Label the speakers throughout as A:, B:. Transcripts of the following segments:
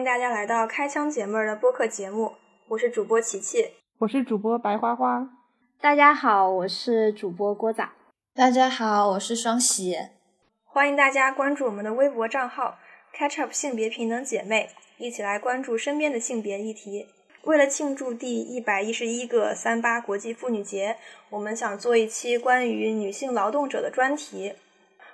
A: 迎大家来到开枪解闷的播客节目，我是主播琪琪，
B: 我是主播白花花。
C: 大家好，我是主播郭仔。
D: 大家好，我是双喜。
A: 欢迎大家关注我们的微博账号 “Catch Up 性别平等姐妹”，一起来关注身边的性别议题。为了庆祝第一百一十一个三八国际妇女节，我们想做一期关于女性劳动者的专题。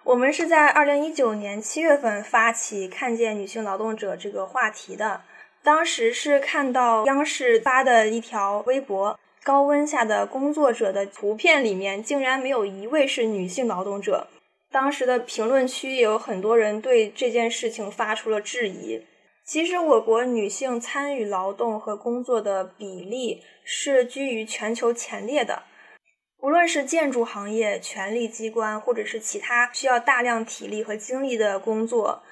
A: 我们是在二零一九年七月份发起“看见女性劳动者”这个话题的。当时是看到央视发的一条微博，高温下的工作者的图片里面竟然没有一位是女性劳动者。当时的评论区也有很多人对这件事情发出了质疑。其实，我国女性参与劳动和工作的比例是居于全球前列的。无论是建筑行业、权力机关，或者是其他需要大量体力和精力的工作，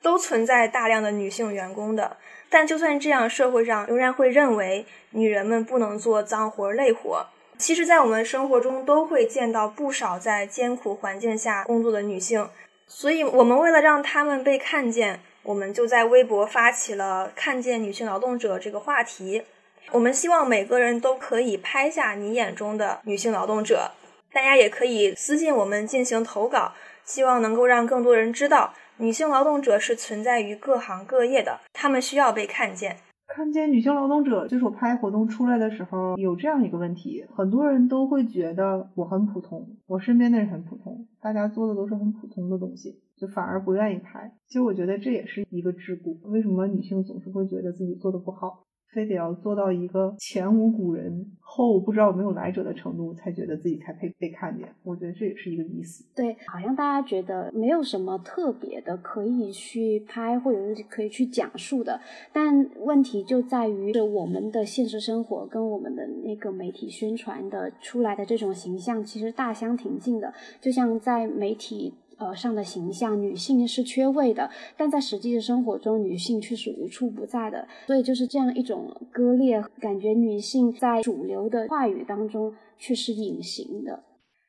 A: 都存在大量的女性员工的。但就算这样，社会上仍然会认为女人们不能做脏活累活。其实，在我们生活中都会见到不少在艰苦环境下工作的女性。所以，我们为了让她们被看见，我们就在微博发起了“看见女性劳动者”这个话题。我们希望每个人都可以拍下你眼中的女性劳动者，大家也可以私信我们进行投稿，希望能够让更多人知道女性劳动者是存在于各行各业的，她们需要被看见。
B: 看见女性劳动者，就是我拍活动出来的时候，有这样一个问题，很多人都会觉得我很普通，我身边的人很普通，大家做的都是很普通的东西，就反而不愿意拍。其实我觉得这也是一个桎梏，为什么女性总是会觉得自己做的不好？非得要做到一个前无古人后不知道有没有来者的程度，才觉得自己才配被看见。我觉得这也是一个意思。
C: 对，好像大家觉得没有什么特别的可以去拍或者是可以去讲述的，但问题就在于是我们的现实生活跟我们的那个媒体宣传的出来的这种形象其实大相庭径的，就像在媒体。呃，上的形象，女性是缺位的，但在实际的生活中，女性却是无处不在的。所以就是这样一种割裂，感觉女性在主流的话语当中却是隐形的。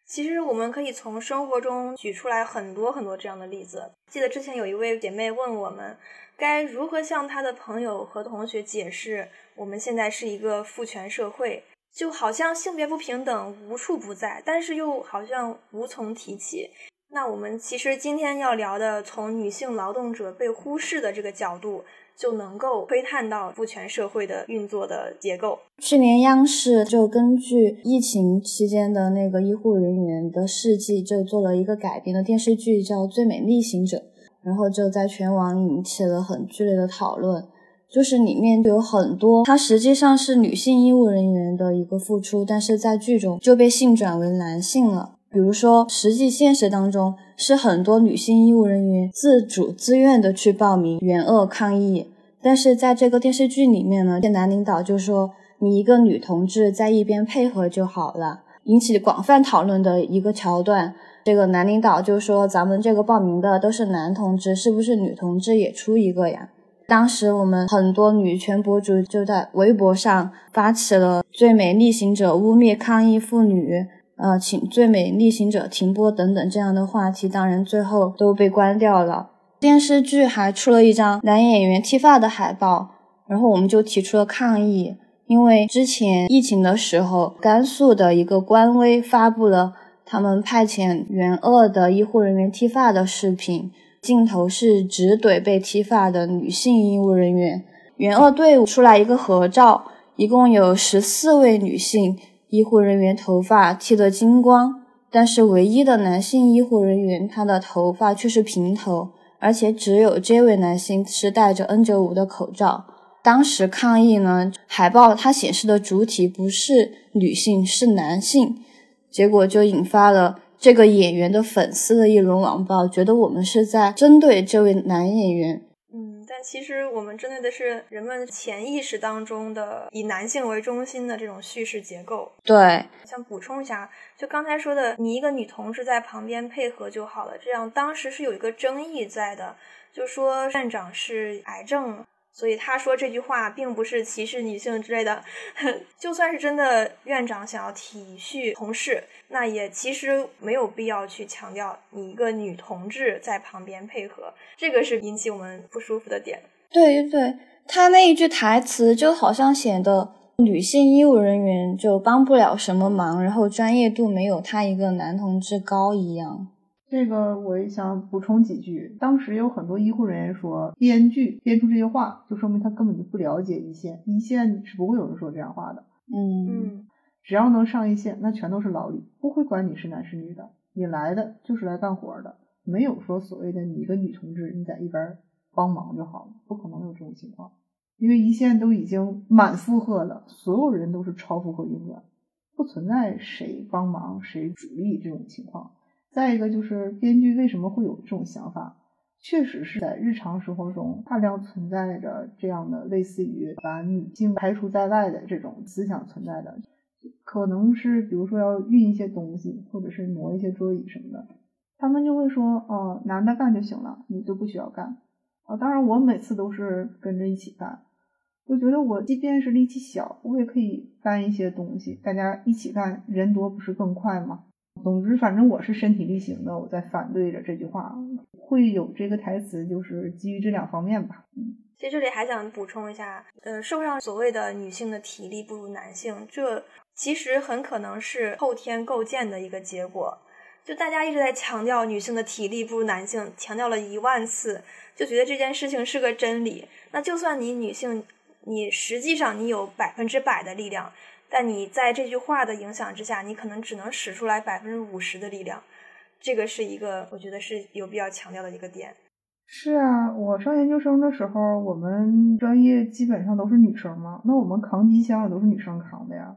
A: 其实我们可以从生活中举出来很多很多这样的例子。记得之前有一位姐妹问我们，该如何向她的朋友和同学解释我们现在是一个父权社会，就好像性别不平等无处不在，但是又好像无从提起。那我们其实今天要聊的，从女性劳动者被忽视的这个角度，就能够窥探到父权社会的运作的结构。
D: 去年央视就根据疫情期间的那个医护人员的事迹，就做了一个改编的电视剧，叫《最美逆行者》，然后就在全网引起了很剧烈的讨论。就是里面有很多，它实际上是女性医务人员的一个付出，但是在剧中就被性转为男性了。比如说，实际现实当中是很多女性医务人员自主自愿的去报名援鄂抗疫，但是在这个电视剧里面呢，这男领导就说你一个女同志在一边配合就好了，引起广泛讨论的一个桥段。这个男领导就说咱们这个报名的都是男同志，是不是女同志也出一个呀？当时我们很多女权博主就在微博上发起了“最美逆行者”污蔑抗疫妇女。呃，请最美逆行者停播等等这样的话题，当然最后都被关掉了。电视剧还出了一张男演员剃发的海报，然后我们就提出了抗议，因为之前疫情的时候，甘肃的一个官微发布了他们派遣援鄂的医护人员剃发的视频，镜头是直怼被剃发的女性医务人员。援鄂队伍出来一个合照，一共有十四位女性。医护人员头发剃得精光，但是唯一的男性医护人员，他的头发却是平头，而且只有这位男性是戴着 N95 的口罩。当时抗议呢，海报它显示的主体不是女性，是男性，结果就引发了这个演员的粉丝的一轮网暴，觉得我们是在针对这位男演员。
A: 其实我们针对的是人们潜意识当中的以男性为中心的这种叙事结构。
D: 对，
A: 想补充一下，就刚才说的，你一个女同志在旁边配合就好了。这样当时是有一个争议在的，就说站长是癌症。所以他说这句话并不是歧视女性之类的，就算是真的院长想要体恤同事，那也其实没有必要去强调你一个女同志在旁边配合，这个是引起我们不舒服的点。
D: 对对，他那一句台词就好像显得女性医务人员就帮不了什么忙，然后专业度没有他一个男同志高一样。
B: 这个我也想补充几句。当时有很多医护人员说，编剧编出这些话，就说明他根本就不了解一线，一线是不会有人说这样话的。
D: 嗯
A: 嗯
B: 只要能上一线，那全都是老李，不会管你是男是女的，你来的就是来干活的，没有说所谓的你一个女同志你在一边帮忙就好了，不可能有这种情况，因为一线都已经满负荷了，所有人都是超负荷运转，不存在谁帮忙谁主力这种情况。再一个就是编剧为什么会有这种想法，确实是在日常生活中大量存在着这样的类似于把女性排除在外的这种思想存在的。可能是比如说要运一些东西，或者是挪一些桌椅什么的，他们就会说，哦，男的干就行了，你就不需要干。啊，当然我每次都是跟着一起干，我觉得我即便是力气小，我也可以干一些东西，大家一起干，人多不是更快吗？总之，反正我是身体力行的，我在反对着这句话，会有这个台词，就是基于这两方面吧。嗯。
A: 其实这里还想补充一下，呃，社会上所谓的女性的体力不如男性，这其实很可能是后天构建的一个结果。就大家一直在强调女性的体力不如男性，强调了一万次，就觉得这件事情是个真理。那就算你女性，你实际上你有百分之百的力量，但你在这句话的影响之下，你可能只能使出来百分之五十的力量。这个是一个我觉得是有必要强调的一个点。
B: 是啊，我上研究生的时候，我们专业基本上都是女生嘛，那我们扛机箱也都是女生扛的呀，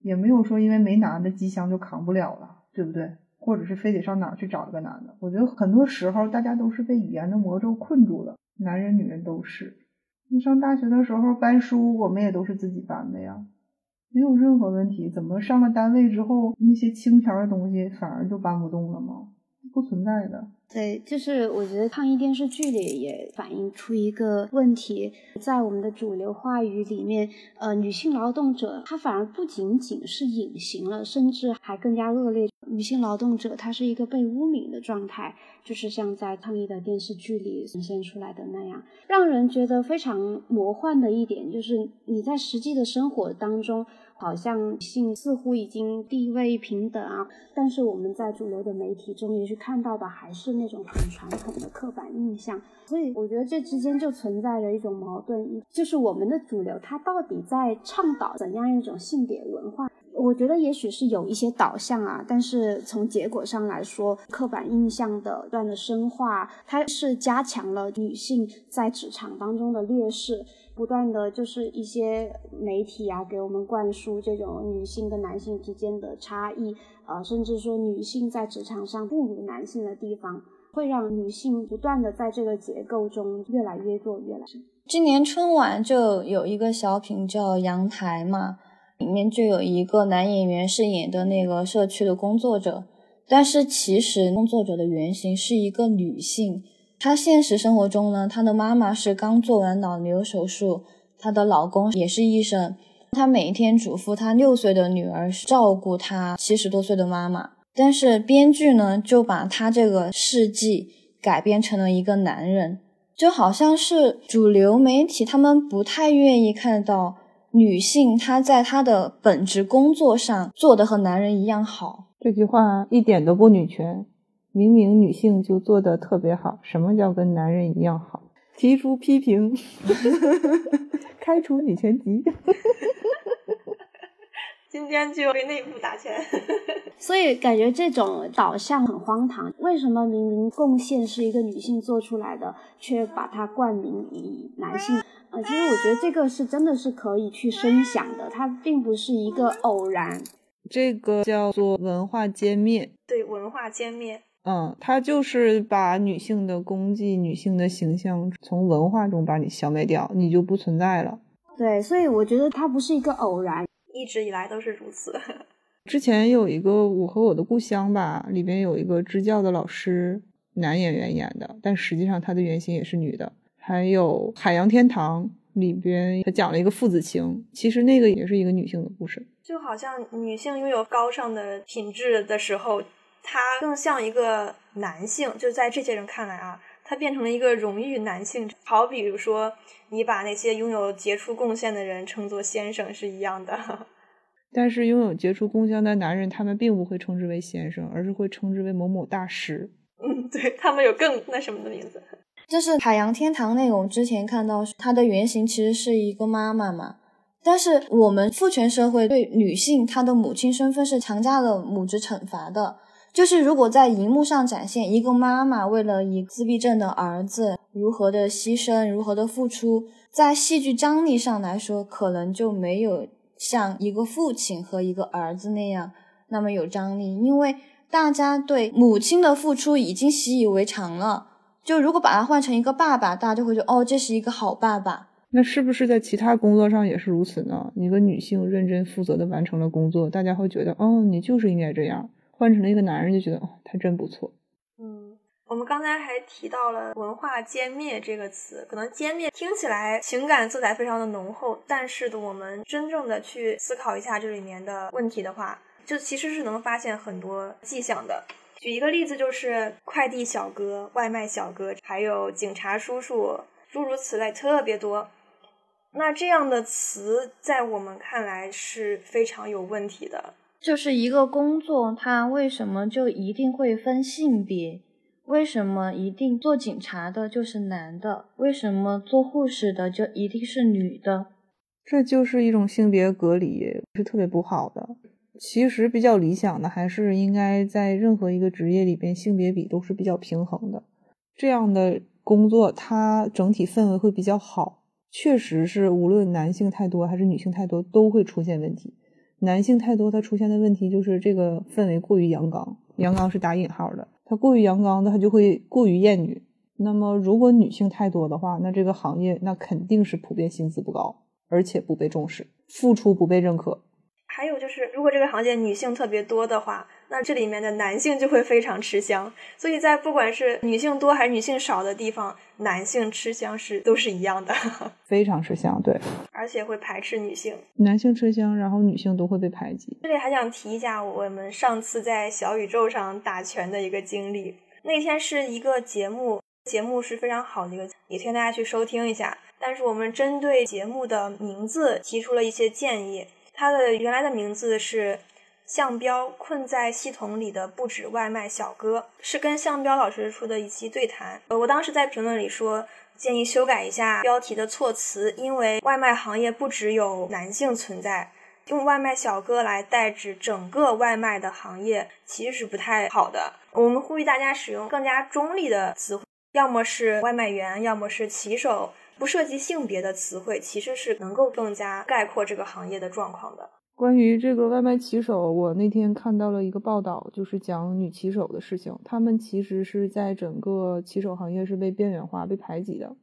B: 也没有说因为没男的机箱就扛不了了，对不对？或者是非得上哪儿去找一个男的？我觉得很多时候大家都是被语言的魔咒困住了，男人女人都是。你上大学的时候搬书，我们也都是自己搬的呀，没有任何问题。怎么上了单位之后，那些轻飘的东西反而就搬不动了吗？不存在的。
C: 对，就是我觉得抗疫电视剧里也反映出一个问题，在我们的主流话语里面，呃，女性劳动者她反而不仅仅是隐形了，甚至还更加恶劣。女性劳动者她是一个被污名的状态，就是像在抗疫的电视剧里呈现出来的那样，让人觉得非常魔幻的一点，就是你在实际的生活当中。好像性似乎已经地位平等啊，但是我们在主流的媒体中也是看到的还是那种很传统的刻板印象，所以我觉得这之间就存在着一种矛盾，就是我们的主流它到底在倡导怎样一种性别文化？我觉得也许是有一些导向啊，但是从结果上来说，刻板印象的不断的深化，它是加强了女性在职场当中的劣势。不断的就是一些媒体啊，给我们灌输这种女性跟男性之间的差异，呃，甚至说女性在职场上不如男性的地方，会让女性不断的在这个结构中越来越弱，越来越。
D: 今年春晚就有一个小品叫《阳台》嘛，里面就有一个男演员饰演的那个社区的工作者，但是其实工作者的原型是一个女性。她现实生活中呢，她的妈妈是刚做完脑瘤手术，她的老公也是医生，她每天嘱咐她六岁的女儿照顾她七十多岁的妈妈。但是编剧呢，就把她这个事迹改编成了一个男人，就好像是主流媒体他们不太愿意看到女性她在她的本职工作上做的和男人一样好。
E: 这句话一点都不女权。明明女性就做的特别好，什么叫跟男人一样好？提出批评，开除女权籍。
A: 今天就为内部打钱。
C: 所以感觉这种导向很荒唐。为什么明明贡献是一个女性做出来的，却把它冠名以男性？呃，其实我觉得这个是真的是可以去深想的，它并不是一个偶然。
E: 这个叫做文化歼灭。
A: 对，文化歼灭。
E: 嗯，他就是把女性的功绩、女性的形象从文化中把你消灭掉，你就不存在了。
C: 对，所以我觉得它不是一个偶然，
A: 一直以来都是如此。
E: 之前有一个《我和我的故乡》吧，里边有一个支教的老师，男演员演的，但实际上他的原型也是女的。还有《海洋天堂》里边，他讲了一个父子情，其实那个也是一个女性的故事。
A: 就好像女性拥有高尚的品质的时候。她更像一个男性，就在这些人看来啊，它变成了一个荣誉男性。好比如说，你把那些拥有杰出贡献的人称作先生是一样的。
B: 但是拥有杰出贡献的男人，他们并不会称之为先生，而是会称之为某某大师。
A: 嗯，对他们有更那什么的名字。
D: 就是海洋天堂那个，我之前看到它的原型其实是一个妈妈嘛。但是我们父权社会对女性她的母亲身份是强加了母职惩罚的。就是如果在荧幕上展现一个妈妈为了一自闭症的儿子如何的牺牲、如何的付出，在戏剧张力上来说，可能就没有像一个父亲和一个儿子那样那么有张力，因为大家对母亲的付出已经习以为常了。就如果把它换成一个爸爸，大家就会觉得哦，这是一个好爸爸。
B: 那是不是在其他工作上也是如此呢？一个女性认真负责的完成了工作，大家会觉得哦，你就是应该这样。换成了一个男人，就觉得哦，他真不错。
A: 嗯，我们刚才还提到了“文化歼灭”这个词，可能“歼灭”听起来情感色彩非常的浓厚，但是的，我们真正的去思考一下这里面的问题的话，就其实是能发现很多迹象的。举一个例子，就是快递小哥、外卖小哥，还有警察叔叔，诸如此类，特别多。那这样的词，在我们看来是非常有问题的。
D: 就是一个工作，它为什么就一定会分性别？为什么一定做警察的就是男的？为什么做护士的就一定是女的？
B: 这就是一种性别隔离，是特别不好的。其实比较理想的，还是应该在任何一个职业里边，性别比都是比较平衡的。这样的工作，它整体氛围会比较好。确实是，无论男性太多还是女性太多，都会出现问题。男性太多，它出现的问题就是这个氛围过于阳刚，阳刚是打引号的。他过于阳刚的，他就会过于厌女。那么，如果女性太多的话，那这个行业那肯定是普遍薪资不高，而且不被重视，付出不被认可。
A: 还有就是，如果这个行业女性特别多的话，那这里面的男性就会非常吃香。所以在不管是女性多还是女性少的地方，男性吃香是都是一样的，
B: 非常吃香，对，
A: 而且会排斥女性。
B: 男性吃香，然后女性都会被排挤。
A: 这里还想提一下我们上次在小宇宙上打拳的一个经历。那天是一个节目，节目是非常好的一个，也推荐大家去收听一下。但是我们针对节目的名字提出了一些建议。它的原来的名字是“向标困在系统里的不止外卖小哥”，是跟向标老师出的一期对谈。呃，我当时在评论里说，建议修改一下标题的措辞，因为外卖行业不只有男性存在，用外卖小哥来代指整个外卖的行业，其实是不太好的。我们呼吁大家使用更加中立的词汇，要么是外卖员，要么是骑手。不涉及性别的词汇，其实是能够更加概括这个行业的状况的。
B: 关于这个外卖骑手，我那天看到了一个报道，就是讲女骑手的事情。他们其实是在整个骑手行业是被边缘化、被排挤的。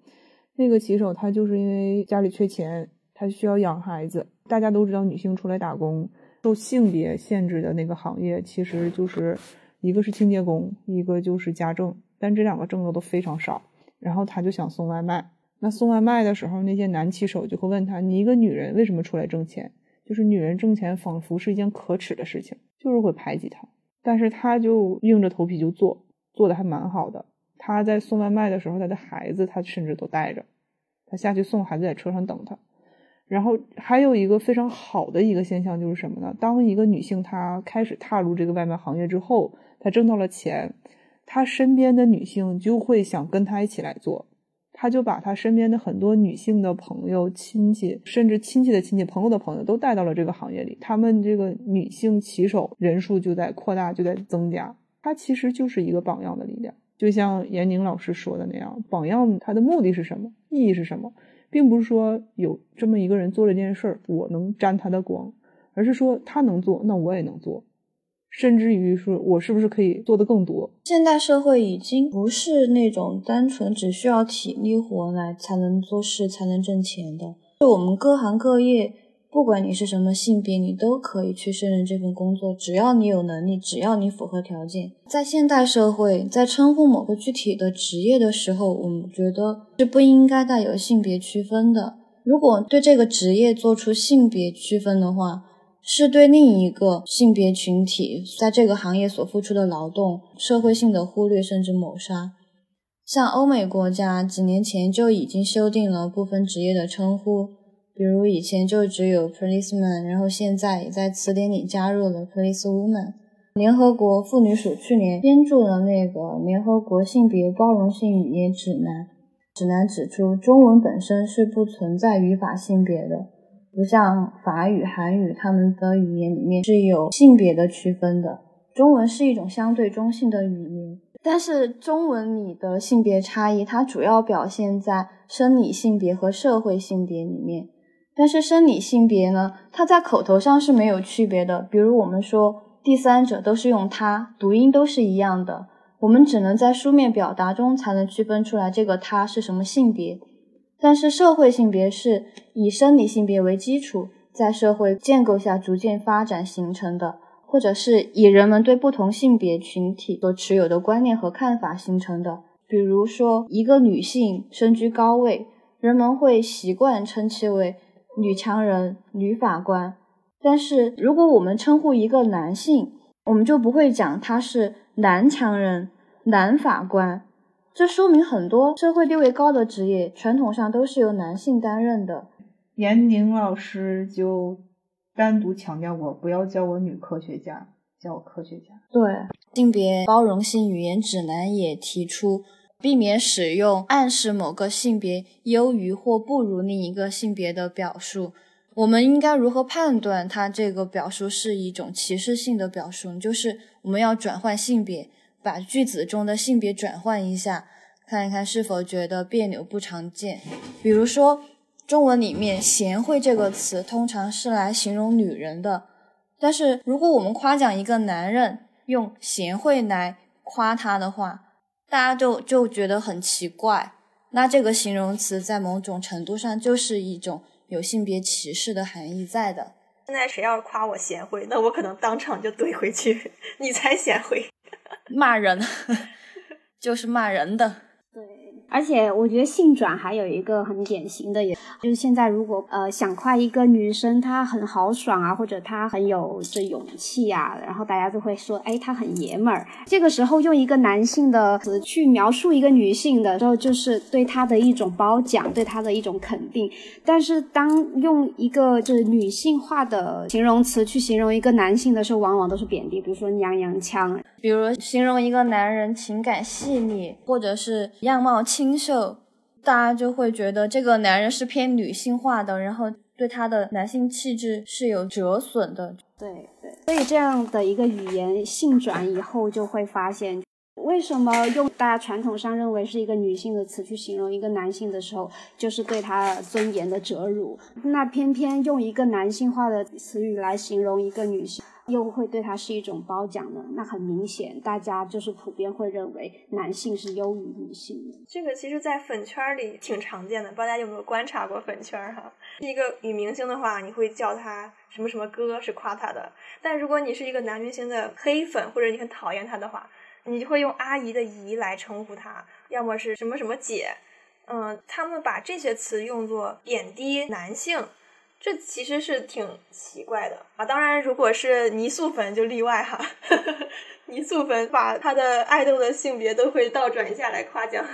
B: 那个骑手他就是因为家里缺钱，他需要养孩子。大家都知道，女性出来打工受性别限制的那个行业，其实就是一个是清洁工，一个就是家政，但这两个挣的都非常少。然后他就想送外卖。那送外卖的时候，那些男骑手就会问他：“你一个女人为什么出来挣钱？就是女人挣钱仿佛是一件可耻的事情，就是会排挤她。但是他就硬着头皮就做，做的还蛮好的。他在送外卖的时候，他的孩子他甚至都带着，他下去送孩子在车上等他。然后还有一个非常好的一个现象就是什么呢？当一个女性她开始踏入这个外卖行业之后，她挣到了钱，她身边的女性就会想跟她一起来做。他就把他身边的很多女性的朋友、亲戚，甚至亲戚的亲戚、朋友的朋友都带到了这个行业里。他们这个女性骑手人数就在扩大，就在增加。他其实就是一个榜样的力量，就像闫宁老师说的那样，榜样他的目的是什么？意义是什么？并不是说有这么一个人做了这件事儿，我能沾他的光，而是说他能做，那我也能做。甚至于说，我是不是可以做的更多？
D: 现代社会已经不是那种单纯只需要体力活来才能做事、才能挣钱的。就我们各行各业，不管你是什么性别，你都可以去胜任这份工作，只要你有能力，只要你符合条件。在现代社会，在称呼某个具体的职业的时候，我们觉得是不应该带有性别区分的。如果对这个职业做出性别区分的话，是对另一个性别群体在这个行业所付出的劳动社会性的忽略甚至谋杀。像欧美国家几年前就已经修订了部分职业的称呼，比如以前就只有 policeman，然后现在也在词典里加入了 policewoman。联合国妇女署去年编著了那个《联合国性别包容性语言指南》，指南指出，中文本身是不存在语法性别的，不像法语、韩语，他们的语言里面是有性别的区分的。中文是一种相对中性的语言，但是中文里的性别差异，它主要表现在生理性别和社会性别里面。但是生理性别呢，它在口头上是没有区别的，比如我们说。第三者都是用它，读音都是一样的。我们只能在书面表达中才能区分出来这个他是什么性别。但是社会性别是以生理性别为基础，在社会建构下逐渐发展形成的，或者是以人们对不同性别群体所持有的观念和看法形成的。比如说，一个女性身居高位，人们会习惯称其为女强人、女法官。但是如果我们称呼一个男性，我们就不会讲他是男强人、男法官。这说明很多社会地位高的职业，传统上都是由男性担任的。
B: 闫宁老师就单独强调过，不要叫我女科学家，叫我科学家。
D: 对，性别包容性语言指南也提出，避免使用暗示某个性别优于或不如另一个性别的表述。我们应该如何判断它这个表述是一种歧视性的表述？就是我们要转换性别，把句子中的性别转换一下，看一看是否觉得别扭不常见。比如说，中文里面“贤惠”这个词通常是来形容女人的，但是如果我们夸奖一个男人用“贤惠”来夸他的话，大家就就觉得很奇怪。那这个形容词在某种程度上就是一种。有性别歧视的含义在的。
A: 现在谁要是夸我贤惠，那我可能当场就怼回去，你才贤惠，
D: 骂人，就是骂人的。
C: 而且我觉得性转还有一个很典型的，也就是现在如果呃想夸一个女生她很豪爽啊，或者她很有这勇气啊，然后大家就会说，哎，她很爷们儿。这个时候用一个男性的词去描述一个女性的时候，就是对她的一种褒奖，对她的一种肯定。但是当用一个就是女性化的形容词去形容一个男性的时候，往往都是贬低，比如说娘娘腔，
D: 比如形容一个男人情感细腻，或者是样貌清。清秀，大家就会觉得这个男人是偏女性化的，然后对他的男性气质是有折损的。
C: 对对，所以这样的一个语言性转以后，就会发现为什么用大家传统上认为是一个女性的词去形容一个男性的时候，就是对他尊严的折辱。那偏偏用一个男性化的词语来形容一个女性。又会对他是一种褒奖呢？那很明显，大家就是普遍会认为男性是优于女性的。
A: 这个其实，在粉圈里挺常见的，不知道大家有没有观察过粉圈哈？一个女明星的话，你会叫她什么什么哥，是夸她的；但如果你是一个男明星的黑粉，或者你很讨厌他的话，你就会用阿姨的姨来称呼他，要么是什么什么姐。嗯，他们把这些词用作贬低男性。这其实是挺奇怪的啊！当然，如果是泥塑粉就例外哈。泥塑粉把他的爱豆的性别都会倒转一下来夸奖，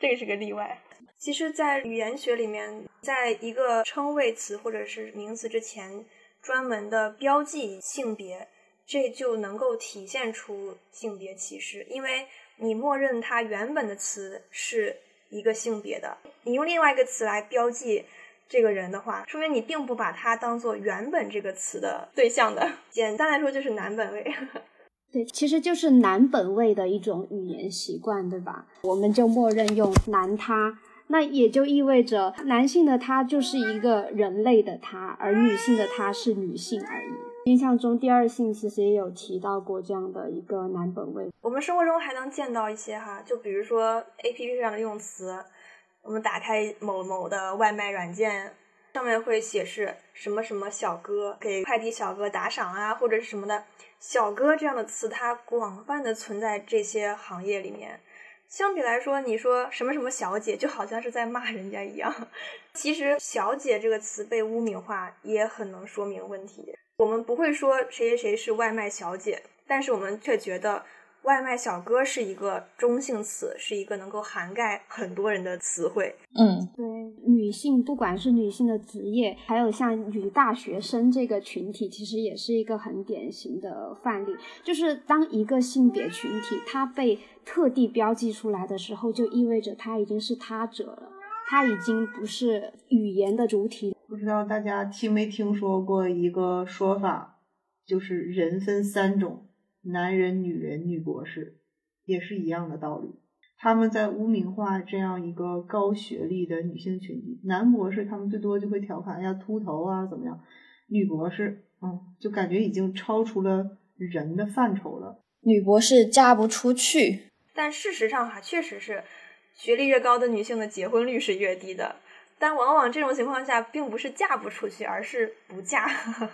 A: 这个是个例外。其实，在语言学里面，在一个称谓词或者是名词之前，专门的标记性别，这就能够体现出性别歧视，因为你默认它原本的词是一个性别的，你用另外一个词来标记。这个人的话，说明你并不把他当做原本这个词的对象的。简单来说，就是男本位。
C: 对，其实就是男本位的一种语言习惯，对吧？我们就默认用男他，那也就意味着男性的他就是一个人类的他，而女性的他是女性而已。印象中，第二性其实也有提到过这样的一个男本位。
A: 我们生活中还能见到一些哈，就比如说 A P P 上的用词。我们打开某某的外卖软件，上面会显示什么什么小哥给快递小哥打赏啊，或者是什么的小哥这样的词，它广泛的存在这些行业里面。相比来说，你说什么什么小姐，就好像是在骂人家一样。其实“小姐”这个词被污名化，也很能说明问题。我们不会说谁谁谁是外卖小姐，但是我们却觉得外卖小哥是一个中性词，是一个能够涵盖很多人的词汇。
D: 嗯，
C: 对，女性不管是女性的职业，还有像女大学生这个群体，其实也是一个很典型的范例。就是当一个性别群体它被特地标记出来的时候，就意味着它已经是他者了，它已经不是语言的主体。
B: 不知道大家听没听说过一个说法，就是人分三种。男人、女人、女博士，也是一样的道理。他们在污名化这样一个高学历的女性群体。男博士，他们最多就会调侃，呀秃头啊，怎么样？女博士，嗯，就感觉已经超出了人的范畴了。
D: 女博士嫁不出去，
A: 但事实上哈，确实是学历越高的女性的结婚率是越低的。但往往这种情况下，并不是嫁不出去，而是不嫁。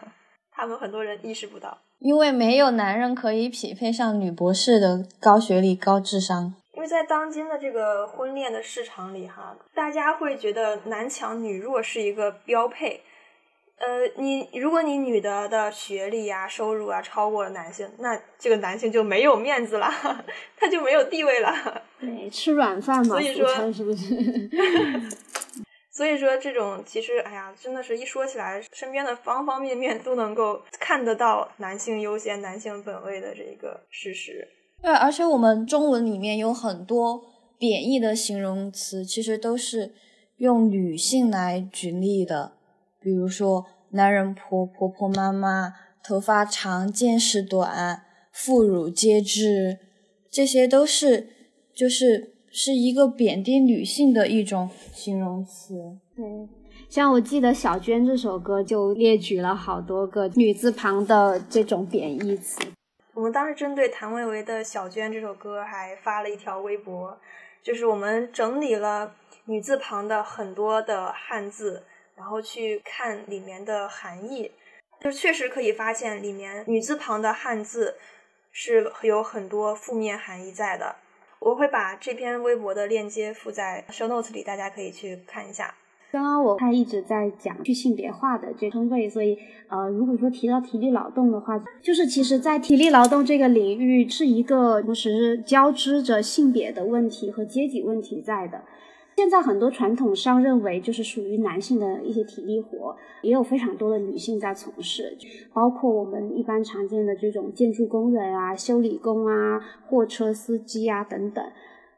A: 他们很多人意识不到。
D: 因为没有男人可以匹配上女博士的高学历、高智商。
A: 因为在当今的这个婚恋的市场里，哈，大家会觉得男强女弱是一个标配。呃，你如果你女的的学历啊、收入啊超过了男性，那这个男性就没有面子了，他就没有地位了。
C: 对，吃软饭嘛，
A: 所以说
C: 是不是？
A: 所以说，这种其实，哎呀，真的是一说起来，身边的方方面面都能够看得到男性优先、男性本位的这个事实。
D: 对，而且我们中文里面有很多贬义的形容词，其实都是用女性来举例的，比如说男人婆、婆婆妈妈、头发长、见识短、妇孺皆知，这些都是就是。是一个贬低女性的一种形容词。
C: 对，像我记得小娟这首歌就列举了好多个女字旁的这种贬义词。
A: 我们当时针对谭维维的《小娟》这首歌还发了一条微博，就是我们整理了女字旁的很多的汉字，然后去看里面的含义，就确实可以发现里面女字旁的汉字是有很多负面含义在的。我会把这篇微博的链接附在 show notes 里，大家可以去看一下。
C: 刚刚我看一直在讲去性别化的这称谓，所以呃，如果说提到体力劳动的话，就是其实，在体力劳动这个领域是一个同时交织着性别的问题和阶级问题在的。现在很多传统上认为就是属于男性的一些体力活，也有非常多的女性在从事，包括我们一般常见的这种建筑工人啊、修理工啊、货车司机啊等等。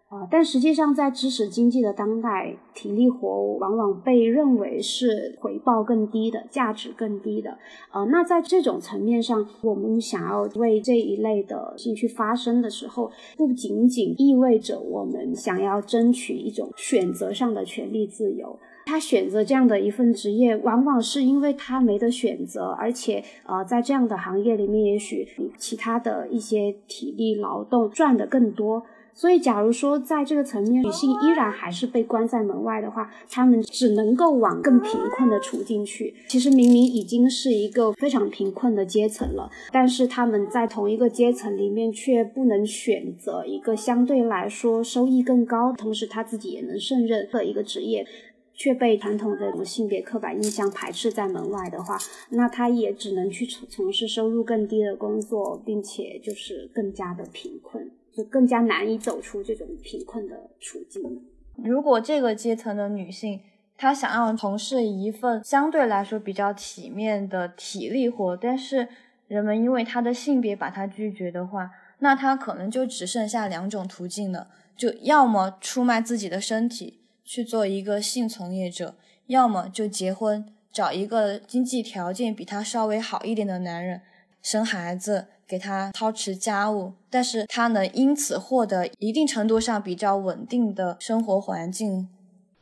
C: 啊，但实际上，在知识经济的当代，体力活往往被认为是回报更低的、价值更低的。呃，那在这种层面上，我们想要为这一类的兴趣发声的时候，不仅仅意味着我们想要争取一种选择上的权利自由。他选择这样的一份职业，往往是因为他没得选择，而且呃，在这样的行业里面，也许比其他的一些体力劳动赚的更多。所以，假如说在这个层面，女性依然还是被关在门外的话，她们只能够往更贫困的处境去。其实明明已经是一个非常贫困的阶层了，但是他们在同一个阶层里面却不能选择一个相对来说收益更高，同时他自己也能胜任的一个职业，却被传统的性别刻板印象排斥在门外的话，那他也只能去从从事收入更低的工作，并且就是更加的贫困。就更加难以走出这种贫困的处境。
D: 如果这个阶层的女性，她想要从事一份相对来说比较体面的体力活，但是人们因为她的性别把她拒绝的话，那她可能就只剩下两种途径了：就要么出卖自己的身体去做一个性从业者，要么就结婚，找一个经济条件比她稍微好一点的男人，生孩子。给他操持家务，但是他能因此获得一定程度上比较稳定的生活环境。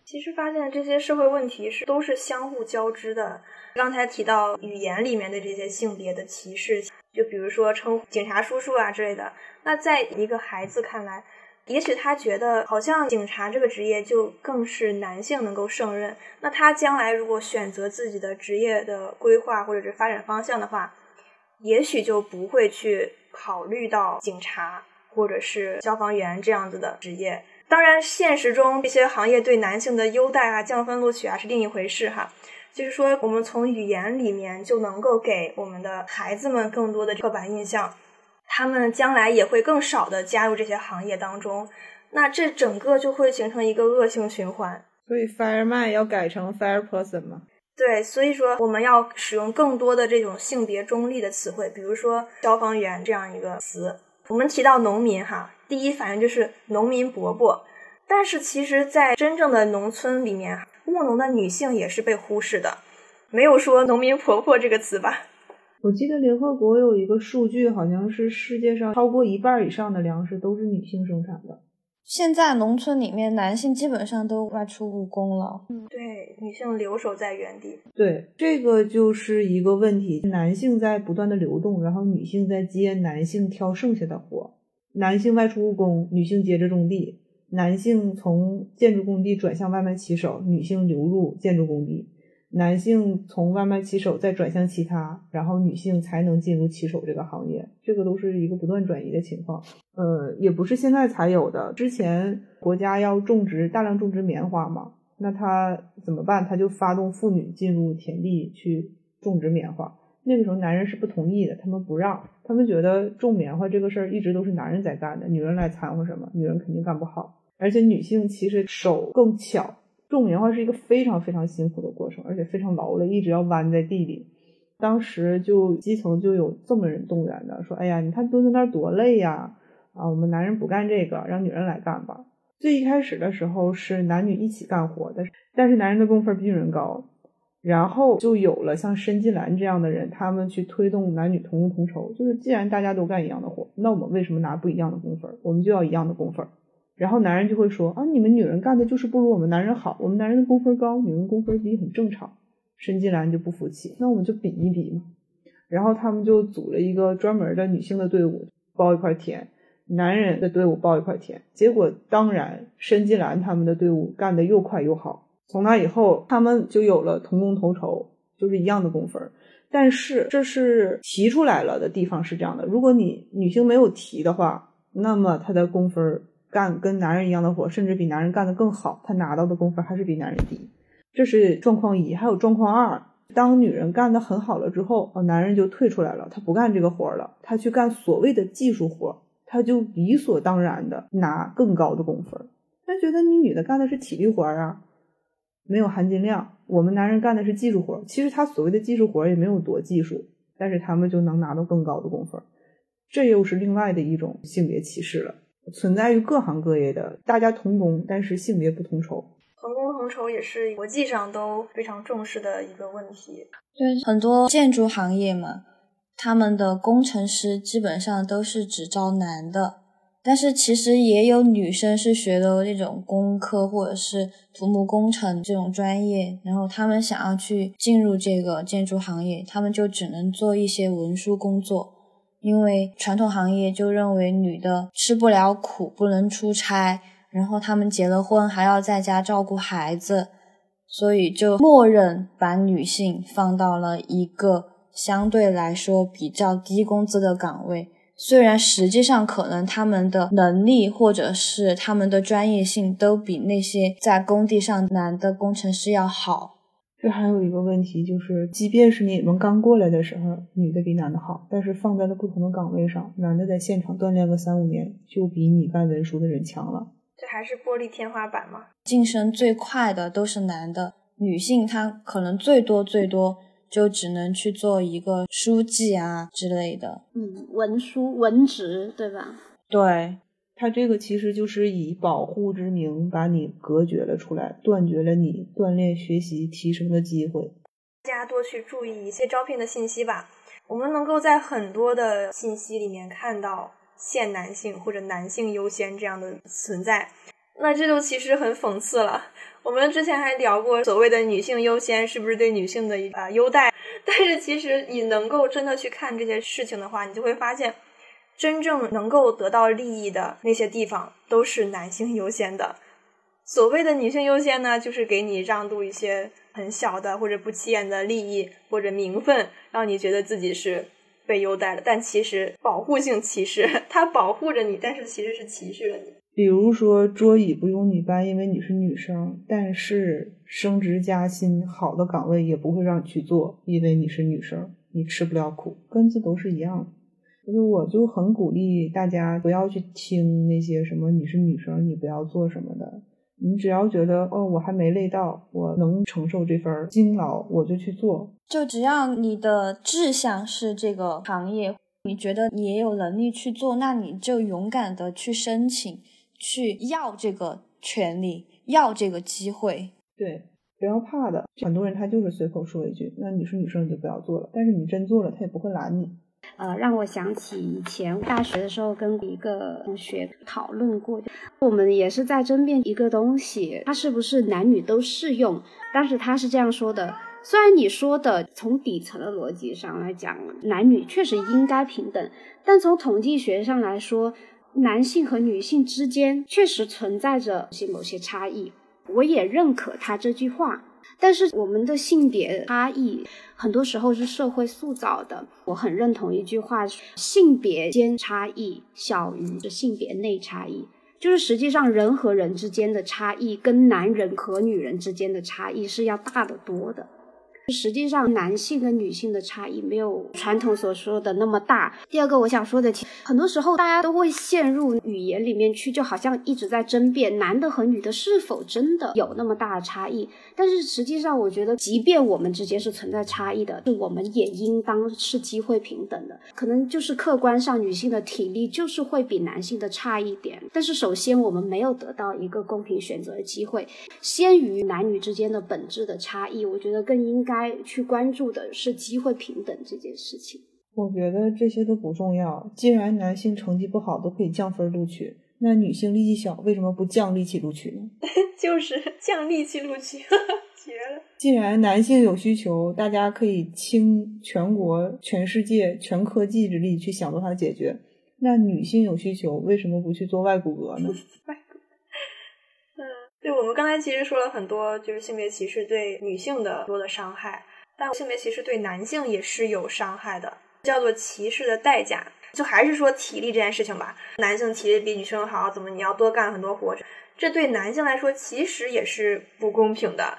A: 其实发现这些社会问题是都是相互交织的。刚才提到语言里面的这些性别的歧视，就比如说称警察叔叔啊之类的。那在一个孩子看来，也许他觉得好像警察这个职业就更是男性能够胜任。那他将来如果选择自己的职业的规划或者是发展方向的话，也许就不会去考虑到警察或者是消防员这样子的职业。当然，现实中这些行业对男性的优待啊、降分录取啊是另一回事哈。就是说，我们从语言里面就能够给我们的孩子们更多的刻板印象。他们将来也会更少的加入这些行业当中。那这整个就会形成一个恶性循环。
E: 所以 fireman 要改成 fire person 吗？
A: 对，所以说我们要使用更多的这种性别中立的词汇，比如说消防员这样一个词。我们提到农民哈，第一反应就是农民伯伯，但是其实，在真正的农村里面，务农的女性也是被忽视的，没有说农民婆婆这个词吧？
B: 我记得联合国有一个数据，好像是世界上超过一半以上的粮食都是女性生产的。
D: 现在农村里面，男性基本上都外出务工了。
A: 嗯，对，女性留守在原地。
B: 对，这个就是一个问题。男性在不断的流动，然后女性在接男性挑剩下的活。男性外出务工，女性接着种地。男性从建筑工地转向外卖骑手，女性流入建筑工地。男性从外卖骑手再转向其他，然后女性才能进入骑手这个行业，这个都是一个不断转移的情况。呃，也不是现在才有的，之前国家要种植大量种植棉花嘛，那他怎么办？他就发动妇女进入田地去种植棉花。那个时候男人是不同意的，他们不让，他们觉得种棉花这个事儿一直都是男人在干的，女人来掺和什么？女人肯定干不好，而且女性其实手更巧。种棉花是一个非常非常辛苦的过程，而且非常劳累，一直要弯在地里。当时就基层就有这么人动员的，说：“哎呀，你看蹲在那儿多累呀！啊，我们男人不干这个，让女人来干吧。”最一开始的时候是男女一起干活但是，但是男人的工分比女人高。然后就有了像申纪兰这样的人，他们去推动男女同工同酬。就是既然大家都干一样的活，那我们为什么拿不一样的工分？我们就要一样的工分。然后男人就会说啊，你们女人干的就是不如我们男人好，我们男人的工分高，女人工分低很正常。申纪兰就不服气，那我们就比一比嘛。然后他们就组了一个专门的女性的队伍，包一块田，男人的队伍包一块田。结果当然，申纪兰他们的队伍干的又快又好。从那以后，他们就有了同工同酬，就是一样的工分。但是这是提出来了的地方是这样的，如果你女性没有提的话，那么她的工分。干跟男人一样的活，甚至比男人干的更好，他拿到的工分还是比男人低，这是状况一。还有状况二，当女人干的很好了之后，哦，男人就退出来了，他不干这个活了，他去干所谓的技术活，他就理所当然的拿更高的工分。他觉得你女的干的是体力活啊，没有含金量。我们男人干的是技术活，其实他所谓的技术活也没有多技术，但是他们就能拿到更高的工分，这又是另外的一种性别歧视了。存在于各行各业的，大家同工，但是性别不同酬。
A: 同工同酬也是国际上都非常重视的一个问题。
D: 对，很多建筑行业嘛，他们的工程师基本上都是只招男的，但是其实也有女生是学的那种工科或者是土木工程这种专业，然后他们想要去进入这个建筑行业，他们就只能做一些文书工作。因为传统行业就认为女的吃不了苦，不能出差，然后他们结了婚还要在家照顾孩子，所以就默认把女性放到了一个相对来说比较低工资的岗位。虽然实际上可能他们的能力或者是他们的专业性都比那些在工地上男的工程师要好。
B: 这还有一个问题，就是即便是你们刚过来的时候，女的比男的好，但是放在了不同的岗位上，男的在现场锻炼个三五年，就比你干文书的人强了。
A: 这还是玻璃天花板吗？
D: 晋升最快的都是男的，女性她可能最多最多就只能去做一个书记啊之类的。
C: 嗯，文书文职对吧？
D: 对。
B: 他这个其实就是以保护之名把你隔绝了出来，断绝了你锻炼、学习、提升的机会。
A: 大家多去注意一些招聘的信息吧。我们能够在很多的信息里面看到“限男性”或者“男性优先”这样的存在，那这就其实很讽刺了。我们之前还聊过所谓的“女性优先”是不是对女性的啊优待？但是其实你能够真的去看这些事情的话，你就会发现。真正能够得到利益的那些地方，都是男性优先的。所谓的女性优先呢，就是给你让渡一些很小的或者不起眼的利益或者名分，让你觉得自己是被优待的。但其实保护性歧视，它保护着你，但是其实是歧视了你。
B: 比如说桌椅不用你搬，因为你是女生，但是升职加薪好的岗位也不会让你去做，因为你是女生，你吃不了苦，根子都是一样的。就是我就很鼓励大家不要去听那些什么你是女生你不要做什么的，你只要觉得哦我还没累到，我能承受这份辛劳，我就去做。
D: 就只要你的志向是这个行业，你觉得你也有能力去做，那你就勇敢的去申请，去要这个权利，要这个机会。
B: 对，不要怕的。很多人他就是随口说一句，那你是女生你就不要做了，但是你真做了，他也不会拦你。
C: 呃，让我想起以前大学的时候跟一个同学讨论过，我们也是在争辩一个东西，它是不是男女都适用。当时他是这样说的：虽然你说的从底层的逻辑上来讲，男女确实应该平等，但从统计学上来说，男性和女性之间确实存在着些某些差异。我也认可他这句话。但是我们的性别差异很多时候是社会塑造的。我很认同一句话：性别间差异小于性别内差异。就是实际上人和人之间的差异，跟男人和女人之间的差异是要大得多的。实际上，男性跟女性的差异没有传统所说的那么大。第二个，我想说的，很多时候大家都会陷入语言里面去，就好像一直在争辩男的和女的是否真的有那么大的差异。但是实际上，我觉得，即便我们之间是存在差异的，我们也应当是机会平等的。可能就是客观上，女性的体力就是会比男性的差一点。但是首先，我们没有得到一个公平选择的机会。先于男女之间的本质的差异，我觉得更应该。该去关注的是机会平等这件事情。
B: 我觉得这些都不重要。既然男性成绩不好都可以降分录取，那女性力气小为什么不降力气录取呢？
A: 就是降力气录取，绝了。
B: 既然男性有需求，大家可以倾全国、全世界、全科技之力去想办法解决。那女性有需求，为什么不去做外骨骼呢？
A: 对，我们刚才其实说了很多，就是性别歧视对女性的多的伤害，但性别歧视对男性也是有伤害的，叫做歧视的代价。就还是说体力这件事情吧，男性体力比女生好，怎么你要多干很多活，这对男性来说其实也是不公平的。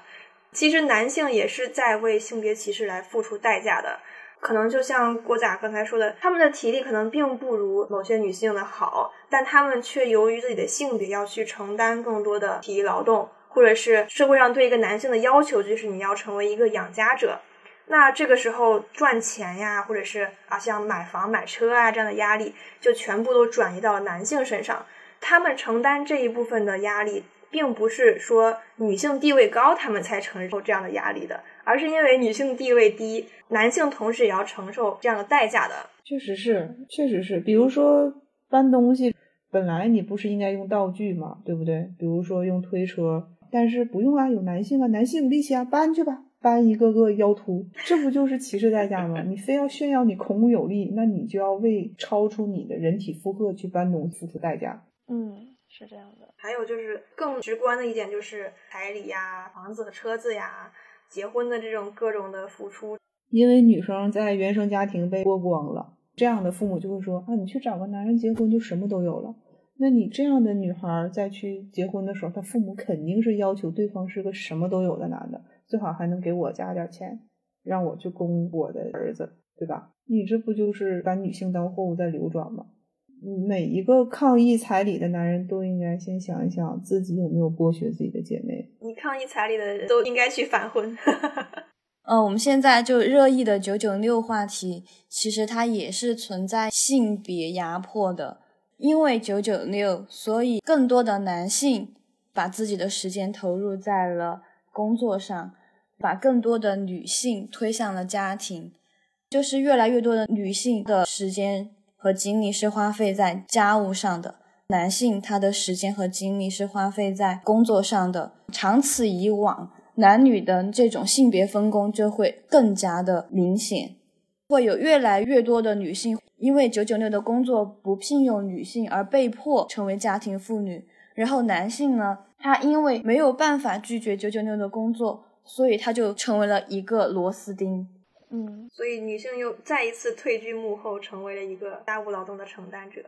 A: 其实男性也是在为性别歧视来付出代价的。可能就像郭仔刚才说的，他们的体力可能并不如某些女性的好，但他们却由于自己的性别要去承担更多的体力劳动，或者是社会上对一个男性的要求就是你要成为一个养家者。那这个时候赚钱呀，或者是啊像买房买车啊这样的压力，就全部都转移到了男性身上，他们承担这一部分的压力。并不是说女性地位高，他们才承受这样的压力的，而是因为女性地位低，男性同时也要承受这样的代价的。
B: 确实是，确实是。比如说搬东西，本来你不是应该用道具嘛？对不对？比如说用推车，但是不用啊，有男性啊，男性有力气啊，搬去吧，搬一个个腰突，这不就是歧视代价吗？你非要炫耀你孔武有力，那你就要为超出你的人体负荷去搬东西付出代价。
A: 嗯。是这样的，还有就是更直观的一点，就是彩礼呀、房子和车子呀、结婚的这种各种的付出。
B: 因为女生在原生家庭被剥光了，这样的父母就会说啊，你去找个男人结婚就什么都有了。那你这样的女孩再去结婚的时候，她父母肯定是要求对方是个什么都有的男的，最好还能给我家点钱，让我去供我的儿子，对吧？你这不就是把女性当货物在流转吗？每一个抗议彩礼的男人都应该先想一想自己有没有剥削自己的姐妹。
A: 你抗议彩礼的人都应该去反婚。
D: 呃，我们现在就热议的九九六话题，其实它也是存在性别压迫的。因为九九六，所以更多的男性把自己的时间投入在了工作上，把更多的女性推向了家庭，就是越来越多的女性的时间。和精力是花费在家务上的，男性他的时间和精力是花费在工作上的。长此以往，男女的这种性别分工就会更加的明显，会有越来越多的女性因为九九六的工作不聘用女性而被迫成为家庭妇女，然后男性呢，他因为没有办法拒绝九九六的工作，所以他就成为了一个螺丝钉。
A: 嗯，所以女性又再一次退居幕后，成为了一个家务劳动的承担者。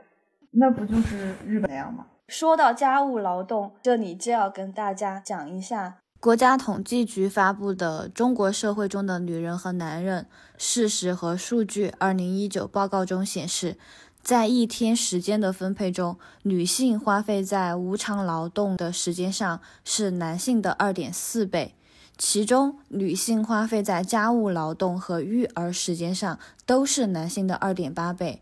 B: 那不就是日本那样吗？
D: 说到家务劳动，这里就要跟大家讲一下国家统计局发布的《中国社会中的女人和男人：事实和数据》二零一九报告中显示，在一天时间的分配中，女性花费在无偿劳动的时间上是男性的二点四倍，其中女性花费在家务劳动和育儿时间上都是男性的二点八倍。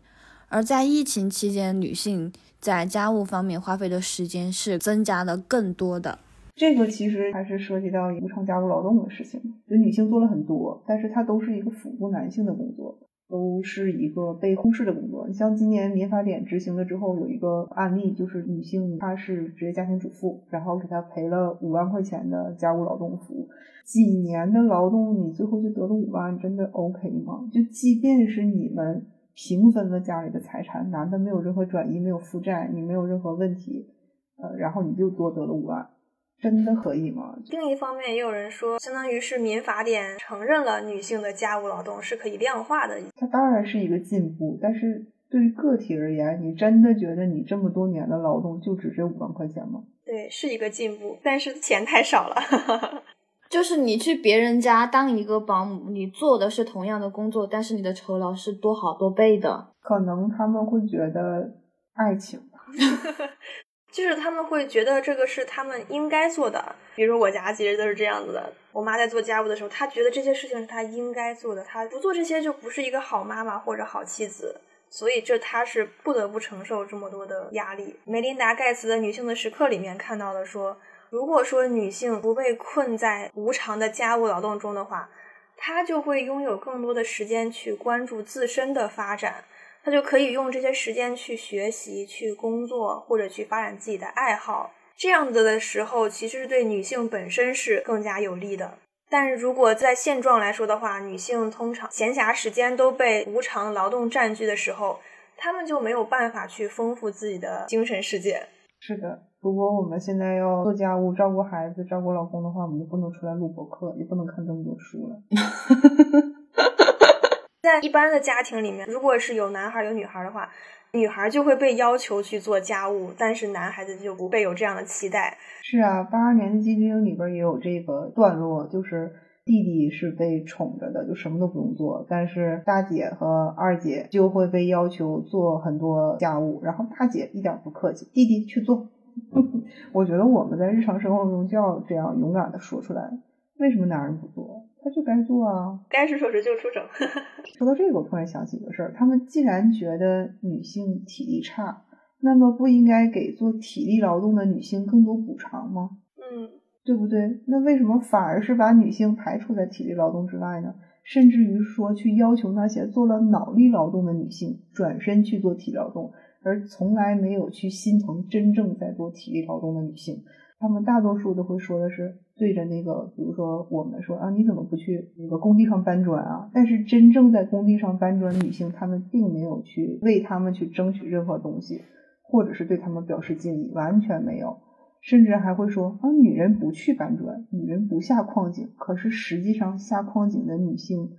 D: 而在疫情期间，女性在家务方面花费的时间是增加了更多的。
B: 这个其实还是涉及到无偿家务劳动的事情，就女性做了很多，但是它都是一个辅助男性的工作，都是一个被忽视的工作。你像今年民法典执行了之后，有一个案例，就是女性她是职业家庭主妇，然后给她赔了五万块钱的家务劳动服务，几年的劳动，你最后就得了五万，真的 OK 吗？就即便是你们平分了家里的财产，男的没有任何转移，没有负债，你没有任何问题，呃，然后你就多得了五万。真的可以吗？
A: 另一方面，也有人说，相当于是民法典承认了女性的家务劳动是可以量化的。
B: 它当然是一个进步，但是对于个体而言，你真的觉得你这么多年的劳动就值这五万块钱吗？
A: 对，是一个进步，但是钱太少了。
D: 就是你去别人家当一个保姆，你做的是同样的工作，但是你的酬劳是多好多倍的。
B: 可能他们会觉得爱情吧。
A: 就是他们会觉得这个是他们应该做的，比如说我家其实都是这样子的。我妈在做家务的时候，她觉得这些事情是她应该做的，她不做这些就不是一个好妈妈或者好妻子，所以这她是不得不承受这么多的压力。梅琳达·盖茨的《女性的时刻》里面看到的说，如果说女性不被困在无偿的家务劳动中的话，她就会拥有更多的时间去关注自身的发展。他就可以用这些时间去学习、去工作或者去发展自己的爱好。这样子的时候，其实是对女性本身是更加有利的。但是如果在现状来说的话，女性通常闲暇时间都被无偿劳动占据的时候，她们就没有办法去丰富自己的精神世界。
B: 是的，如果我们现在要做家务、照顾孩子、照顾老公的话，我们就不能出来录播课，也不能看这么多书了。
A: 在一般的家庭里面，如果是有男孩有女孩的话，女孩就会被要求去做家务，但是男孩子就不被有这样的期待。
B: 是啊，八二年的季军里边也有这个段落，就是弟弟是被宠着的，就什么都不用做，但是大姐和二姐就会被要求做很多家务，然后大姐一点不客气，弟弟去做。我觉得我们在日常生活中就要这样勇敢的说出来，为什么男人不做？他就该做啊，
A: 该是说是就出整。
B: 说到这个，我突然想起一个事儿，他们既然觉得女性体力差，那么不应该给做体力劳动的女性更多补偿吗？
A: 嗯，
B: 对不对？那为什么反而是把女性排除在体力劳动之外呢？甚至于说去要求那些做了脑力劳动的女性转身去做体力劳动，而从来没有去心疼真正在做体力劳动的女性。他们大多数都会说的是对着那个，比如说我们说啊，你怎么不去那个工地上搬砖啊？但是真正在工地上搬砖的女性，她们并没有去为他们去争取任何东西，或者是对他们表示敬意，完全没有。甚至还会说啊，女人不去搬砖，女人不下矿井。可是实际上下矿井的女性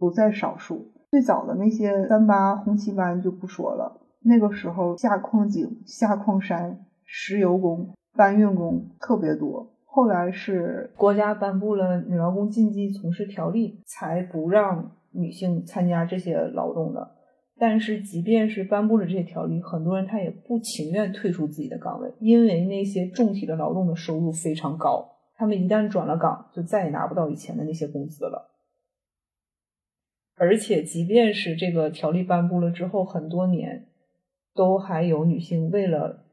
B: 不在少数。最早的那些三八红旗班就不说了，那个时候下矿井、下矿山、石油工。搬运工特别多，后来是国家颁布了女劳工禁忌从事条例，才不让女性参加这些劳动的。但是，即便是颁布了这些条例，很多人他也不情愿退出自己的岗位，因为那些重体力劳动的收入非常高，他们一旦转了岗，就再也拿不到以前的那些工资了。而且，即便是这个条例颁布了之后，很多年都还有女性为了。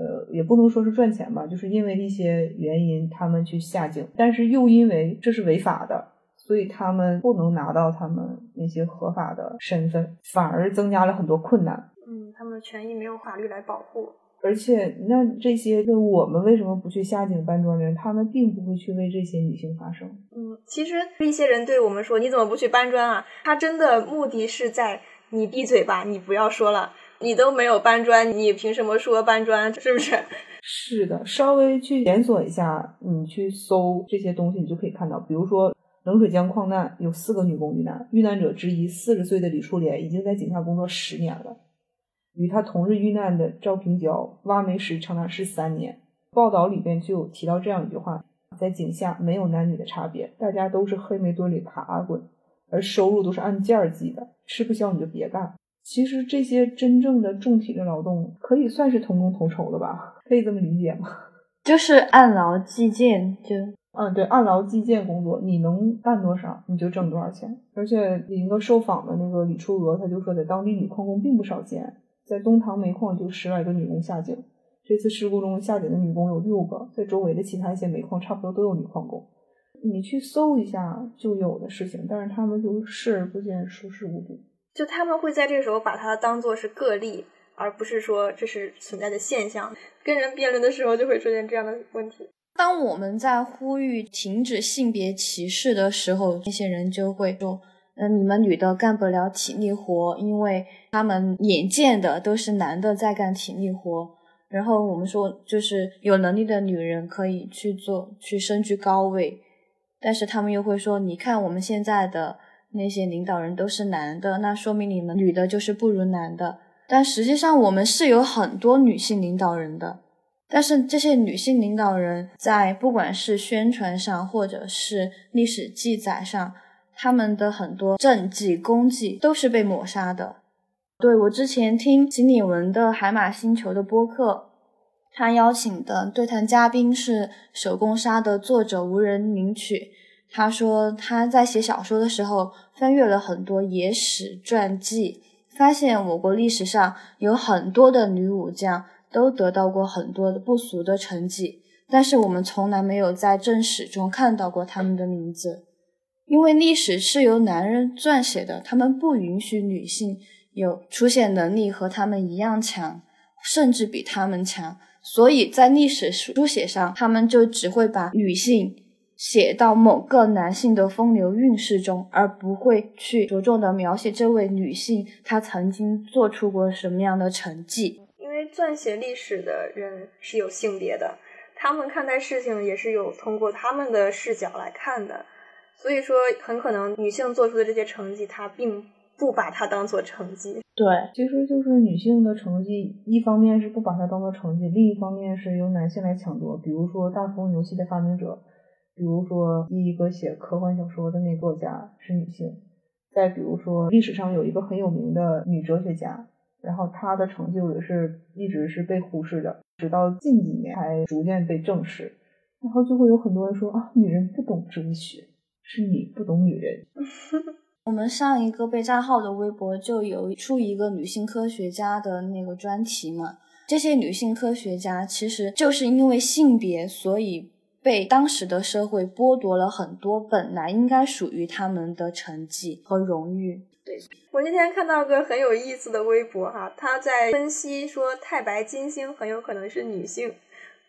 B: 呃，也不能说是赚钱吧，就是因为一些原因，他们去下井，但是又因为这是违法的，所以他们不能拿到他们那些合法的身份，反而增加了很多困难。
A: 嗯，他们的权益没有法律来保护。
B: 而且，那这些就我们为什么不去下井搬砖的人，他们并不会去为这些女性发声。
A: 嗯，其实一些人对我们说：“你怎么不去搬砖啊？”他真的目的是在你闭嘴吧，你不要说了。你都没有搬砖，你凭什么说搬砖？是不是？
B: 是的，稍微去检索一下，你去搜这些东西，你就可以看到，比如说冷水江矿难有四个女工遇难，遇难者之一四十岁的李淑莲已经在井下工作十年了，与他同日遇难的赵平娇挖煤时长达十三年。报道里边就有提到这样一句话：在井下没有男女的差别，大家都是黑煤堆里爬滚，而收入都是按件儿计的，吃不消你就别干。其实这些真正的重体力劳动可以算是同工同酬的吧？可以这么理解吗？
D: 就是按劳计件，就
B: 嗯，对，按劳计件工作，你能干多少你就挣多少钱。而且一个受访的那个李初娥，他就说，在当地女矿工并不少见，在东塘煤矿就十来个女工下井。这次事故中下井的女工有六个，在周围的其他一些煤矿差不多都有女矿工。你去搜一下就有的事情，但是他们就视而不见，熟视无睹。
A: 就他们会在这个时候把它当做是个例，而不是说这是存在的现象。跟人辩论的时候就会出现这样的问题。
D: 当我们在呼吁停止性别歧视的时候，那些人就会说：“嗯，你们女的干不了体力活，因为他们眼见的都是男的在干体力活。”然后我们说，就是有能力的女人可以去做，去身居高位，但是他们又会说：“你看我们现在的那些领导人都是男的，那说明你们女的就是不如男的。”但实际上，我们是有很多女性领导人的。但是这些女性领导人，在不管是宣传上，或者是历史记载上，他们的很多政绩功绩都是被抹杀的。对我之前听锦鲤文的《海马星球》的播客，他邀请的对谈嘉宾是《手工纱》的作者无人领取。他说他在写小说的时候，翻阅了很多野史传记，发现我国历史上有很多的女武将。都得到过很多的不俗的成绩，但是我们从来没有在正史中看到过他们的名字，因为历史是由男人撰写的，他们不允许女性有出现能力和他们一样强，甚至比他们强，所以在历史书写上，他们就只会把女性写到某个男性的风流韵事中，而不会去着重的描写这位女性她曾经做出过什么样的成绩。
A: 因为撰写历史的人是有性别的，他们看待事情也是有通过他们的视角来看的，所以说很可能女性做出的这些成绩，她并不把它当做成绩。
D: 对，
B: 其实就是女性的成绩，一方面是不把它当做成绩，另一方面是由男性来抢夺。比如说大富翁游戏的发明者，比如说第一个写科幻小说的那作家是女性，再比如说历史上有一个很有名的女哲学家。然后她的成就也是一直是被忽视的，直到近几年才逐渐被正视。然后就会有很多人说啊，女人不懂哲学，是你不懂女人。
D: 我们上一个被账号的微博就有出一个女性科学家的那个专题嘛，这些女性科学家其实就是因为性别，所以被当时的社会剥夺了很多本来应该属于他们的成绩和荣誉。
A: 对我那天看到个很有意思的微博哈，他在分析说太白金星很有可能是女性，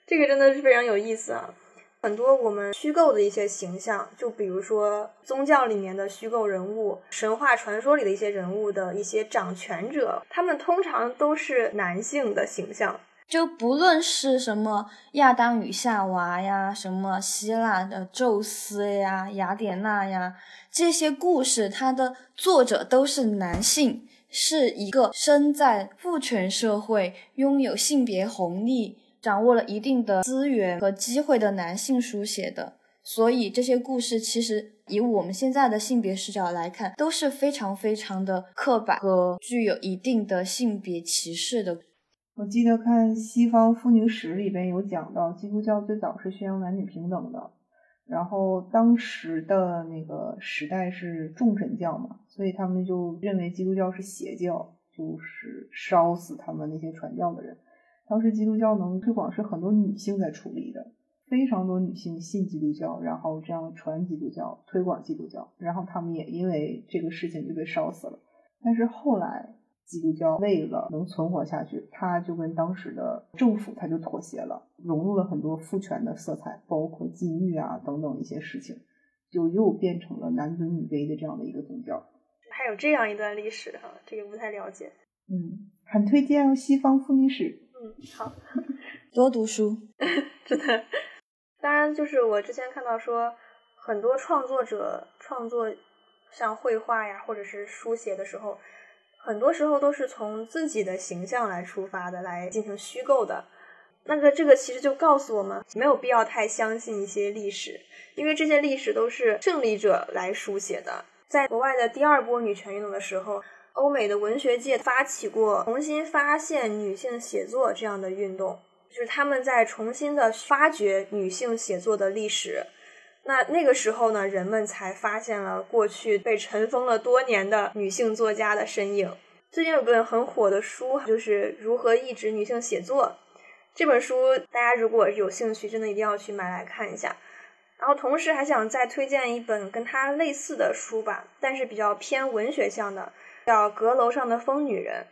A: 这个真的是非常有意思啊。很多我们虚构的一些形象，就比如说宗教里面的虚构人物、神话传说里的一些人物的一些掌权者，他们通常都是男性的形象。
D: 就不论是什么亚当与夏娃呀，什么希腊的宙斯呀、雅典娜呀，这些故事，它的作者都是男性，是一个生在父权社会、拥有性别红利、掌握了一定的资源和机会的男性书写的。所以这些故事其实以我们现在的性别视角来看，都是非常非常的刻板和具有一定的性别歧视的。
B: 我记得看西方妇女史里边有讲到，基督教最早是宣扬男女平等的，然后当时的那个时代是众神教嘛，所以他们就认为基督教是邪教，就是烧死他们那些传教的人。当时基督教能推广是很多女性在处理的，非常多女性信基督教，然后这样传基督教、推广基督教，然后他们也因为这个事情就被烧死了。但是后来。基督教为了能存活下去，他就跟当时的政府他就妥协了，融入了很多父权的色彩，包括禁欲啊等等一些事情，就又变成了男尊女卑的这样的一个宗教。
A: 还有这样一段历史哈，这个不太了解。
B: 嗯，很推荐哦，西方妇女史。
A: 嗯，好
D: 多读书，
A: 真的。当然，就是我之前看到说，很多创作者创作像绘画呀，或者是书写的时候。很多时候都是从自己的形象来出发的，来进行虚构的。那个这个其实就告诉我们，没有必要太相信一些历史，因为这些历史都是胜利者来书写的。在国外的第二波女权运动的时候，欧美的文学界发起过重新发现女性写作这样的运动，就是他们在重新的发掘女性写作的历史。那那个时候呢，人们才发现了过去被尘封了多年的女性作家的身影。最近有本很火的书，就是如何抑制女性写作。这本书大家如果有兴趣，真的一定要去买来看一下。然后同时还想再推荐一本跟它类似的书吧，但是比较偏文学向的，叫《阁楼上的疯女人》。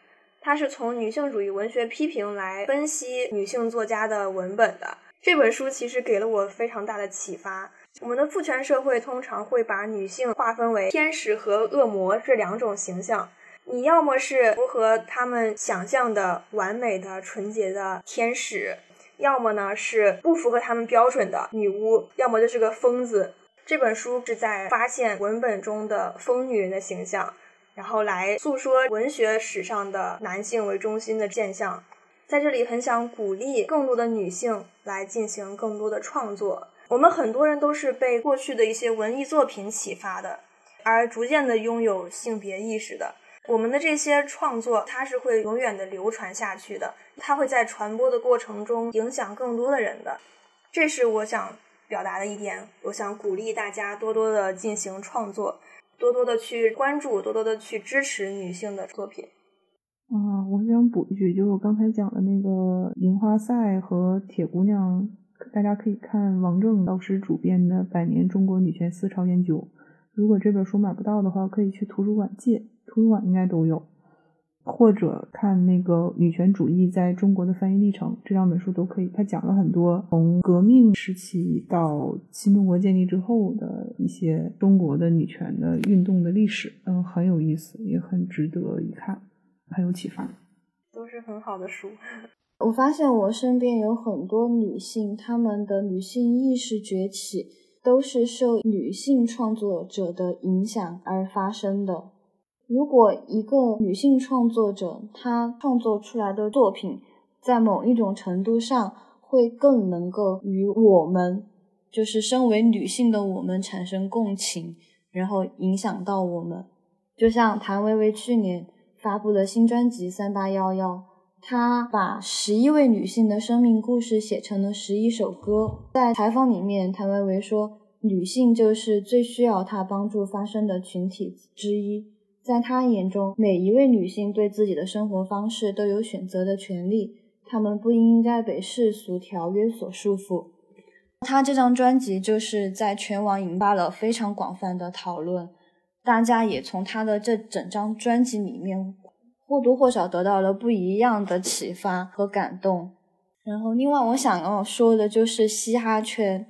A: 它是从女性主义文学批评来分析女性作家的文本的。这本书其实给了我非常大的启发。我们的父权社会通常会把女性划分为天使和恶魔这两种形象，你要么是符合他们想象的完美的纯洁的天使，要么呢是不符合他们标准的女巫，要么就是个疯子。这本书是在发现文本中的疯女人的形象，然后来诉说文学史上的男性为中心的现象。在这里很想鼓励更多的女性来进行更多的创作。我们很多人都是被过去的一些文艺作品启发的，而逐渐的拥有性别意识的。我们的这些创作，它是会永远的流传下去的，它会在传播的过程中影响更多的人的。这是我想表达的一点。我想鼓励大家多多的进行创作，多多的去关注，多多的去支持女性的作品。
E: 啊，我想补一句，就是我刚才讲的那个《樱花赛》和《铁姑娘》。大家可以看王正老师主编的《百年中国女权思潮研究》。如果这本书买不到的话，可以去图书馆借，图书馆应该都有。或者看那个《女权主义在中国的翻译历程》，这两本书都可以。他讲了很多从革命时期到新中国建立之后的一些中国的女权的运动的历史，嗯，很有意思，也很值得一看，很有启发。
A: 都是很好的书。
D: 我发现我身边有很多女性，她们的女性意识崛起都是受女性创作者的影响而发生的。如果一个女性创作者她创作出来的作品，在某一种程度上会更能够与我们，就是身为女性的我们产生共情，然后影响到我们，就像谭维维去年发布的新专辑《三八幺幺》。他把十一位女性的生命故事写成了十一首歌。在采访里面，谭维维说：“女性就是最需要他帮助发声的群体之一。在他眼中，每一位女性对自己的生活方式都有选择的权利，她们不应该被世俗条约所束缚。”他这张专辑就是在全网引发了非常广泛的讨论，大家也从他的这整张专辑里面。或多或少得到了不一样的启发和感动。然后，另外我想要说的就是嘻哈圈，